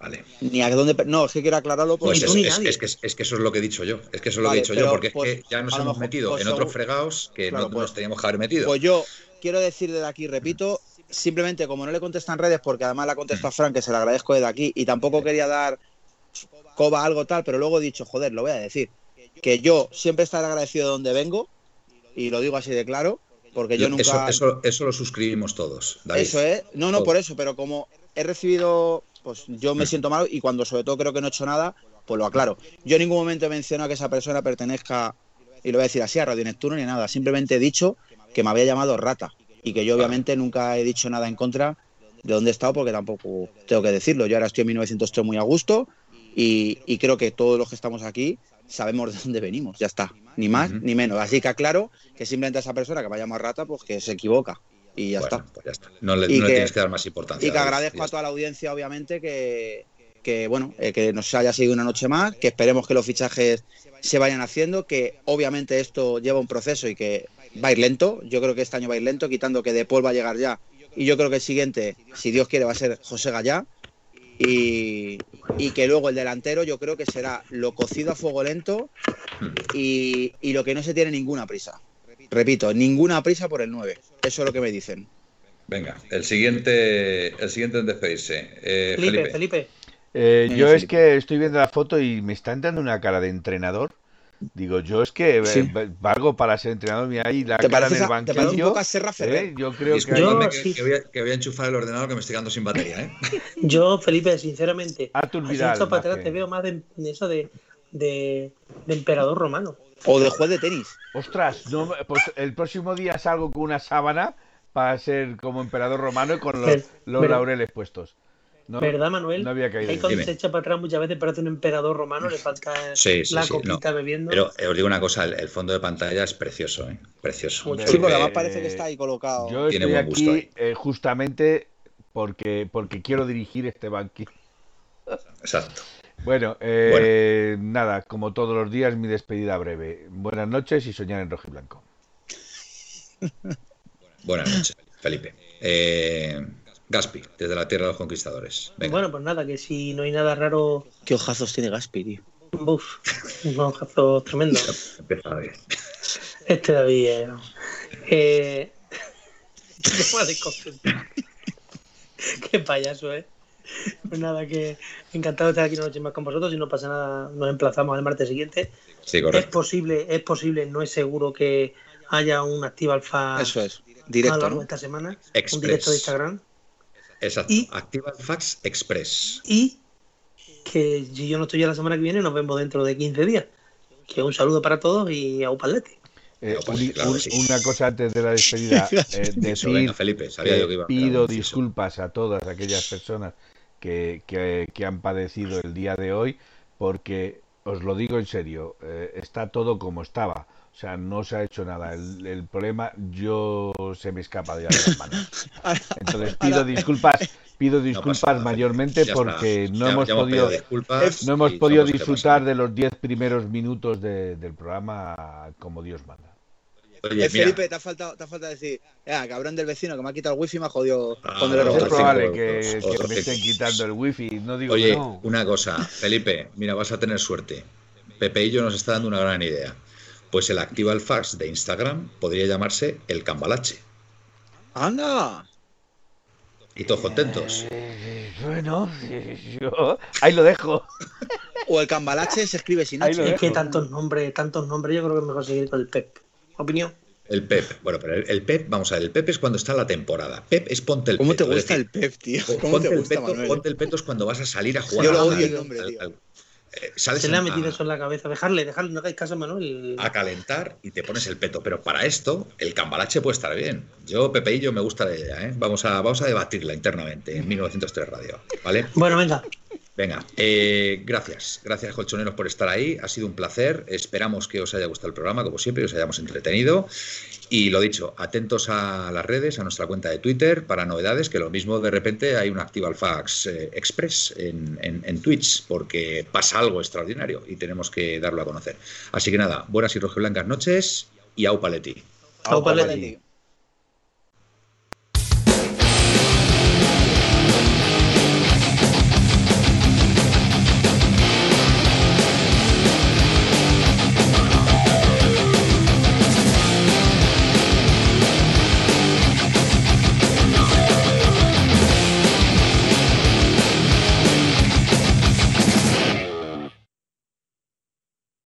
Vale. Ni a dónde. No, es que quiero aclararlo. Pues es, que, es, que, eso es lo que he dicho yo. Es que eso es lo que he dicho yo, porque es que ya nos hemos metido pues en otros fregados que no pues nos teníamos que haber metido. Pues yo quiero decir desde aquí, repito, simplemente como no le contestan redes, porque además la contesta a mm. Frank, que se le agradezco desde aquí, y tampoco quería dar coba algo tal, pero luego he dicho, joder, lo voy a decir. Que yo siempre estaré agradecido de donde vengo, y lo digo así de claro, porque yo, nunca. Eso, eso, lo suscribimos todos. Eso es. No, no, por eso, pero como he recibido pues yo me siento mal y cuando sobre todo creo que no he hecho nada, pues lo aclaro. Yo en ningún momento he mencionado que esa persona pertenezca, y lo voy a decir así, a Radio Neptuno ni nada. Simplemente he dicho que me había llamado rata y que yo obviamente nunca he dicho nada en contra de dónde he estado porque tampoco tengo que decirlo. Yo ahora estoy en 1903 muy a gusto y, creo que todos los que estamos aquí sabemos de dónde venimos, ya está, ni más ni menos. Así que aclaro que simplemente esa persona que me ha llamado rata, pues que se equivoca y ya, está. Pues no le, tienes que dar más importancia. Y que agradezco a toda la audiencia, obviamente, que, bueno, eh, que nos haya seguido una noche más, que esperemos que los fichajes se vayan haciendo, que obviamente esto lleva un proceso y que va a ir lento. Yo creo que este año va a ir lento, quitando que De Paul va a llegar ya. Y yo creo que el siguiente, si Dios quiere, va a ser José Gallá. Y, y, que luego el delantero yo creo que será lo cocido a fuego lento y, y lo que no se tiene ninguna prisa. Repito, ninguna prisa por el 9. Eso es lo que me dicen. Venga, el siguiente, el siguiente en despedirse. Eh, Felipe, Felipe. Eh, yo es que estoy viendo la foto y me está entrando una cara de entrenador. Digo, yo es que eh, valgo para ser entrenador. Mira ahí la cara en el banquillo. ¿te un poco a Serra Ferrer? Yo creo que, yo, que, voy a, enchufar el ordenador que me estoy quedando sin batería. ¿eh? [LAUGHS] yo, Felipe, sinceramente, a esto para atrás te veo más de, eso de, de, de emperador romano. O de juez de tenis. Ostras, pues el próximo día salgo con una sábana para ser como emperador romano y con los, laureles puestos. ¿Verdad, Manuel? No había caído. Ahí cuando se echa para atrás muchas veces parece un emperador romano, le falta la copita bebiendo. Pero eh, os digo una cosa, el, fondo de pantalla es precioso, ¿eh? Precioso. Sí, porque además parece que está ahí colocado. Yo estoy aquí eh, justamente porque, porque quiero dirigir este banquillo. Exacto. Bueno, eh, nada, como todos los días, mi despedida breve. Buenas noches y soñar en rojo y blanco. Buenas noches, Felipe. Eh, Gaspi, desde la Tierra de los Conquistadores. Bueno, pues nada, que si no hay nada raro. ¿Qué ojazos tiene Gaspi, tío? Uf, un ojazo tremendo. [LAUGHS] Empieza bien. Este David. Eh, eh... [LAUGHS] [LAUGHS] Qué payaso, ¿eh? Pues nada, que encantado de estar aquí una noche más con vosotros. Si no pasa nada, nos emplazamos al martes siguiente. Sí, correcto. Es posible, es posible, no es seguro que haya un Activa Alfa. Eso es, directo. ¿no? esta semana. Express. Un directo de Instagram. Exacto. Y, Activa Fax Express. Y que si yo no estoy ya la semana que viene, nos vemos dentro de 15 días. Que un saludo para todos y a Upalete. Eh, una cosa antes de la despedida. [LAUGHS] Eh, decir, Felipe, sabía yo que iba pido disculpas a todas aquellas personas que, han padecido el día de hoy, porque os lo digo en serio, eh, está todo como estaba. O sea, no se ha hecho nada. El, problema yo se me escapa de las [LAUGHS] manos. Entonces pido disculpas, pido disculpas mayormente porque no, hemos podido, no hemos podido disfrutar de los 10 primeros minutos del programa como Dios manda. Oye, Felipe, te ha, faltado, te ha faltado decir, ya, cabrón del vecino que me ha quitado el wifi y me ha jodido ah, Es probable que, me estén quitando el wifi, no digo Oye, una cosa, Felipe, mira, vas a tener suerte. Pepe y yo nos está dando una gran idea. Pues el Activa el Fax de Instagram podría llamarse el Cambalache. ¡Anda! Y todos contentos. Eh, bueno, [LAUGHS] yo ahí lo dejo. [LAUGHS] O el Cambalache se escribe sin H. Es que tantos nombres, tantos nombres, yo creo que es mejor seguir con el Pep. ¿Opinión? El Pep, bueno, pero el, Pep, vamos a ver, el Pep es cuando está la temporada. Pep es ponte el ¿Cómo te gusta el Pep, tío? ponte, el peto, ponte el peto es cuando vas a salir a jugar. Yo lo odio el nombre, tío. Eh, se le ha metido eso en la cabeza. Dejarle, dejarle, no hagáis caso, Manuel. A calentar y te pones el peto. Pero para esto, el cambalache puede estar bien. Yo, Pepe y yo, me gusta la idea. ¿eh? Vamos, a, vamos a debatirla internamente en 1903 Radio. ¿Vale? Bueno, venga. Venga, eh, gracias, gracias colchoneros por estar ahí, ha sido un placer, esperamos que os haya gustado el programa, como siempre, os hayamos entretenido y lo dicho, atentos a las redes, a nuestra cuenta de Twitter para novedades, que lo mismo de repente hay un Active Fax eh, Express en, en, Twitch, porque pasa algo extraordinario y tenemos que darlo a conocer. Así que nada, buenas y rojiblancas noches y au paleti. Au paleti.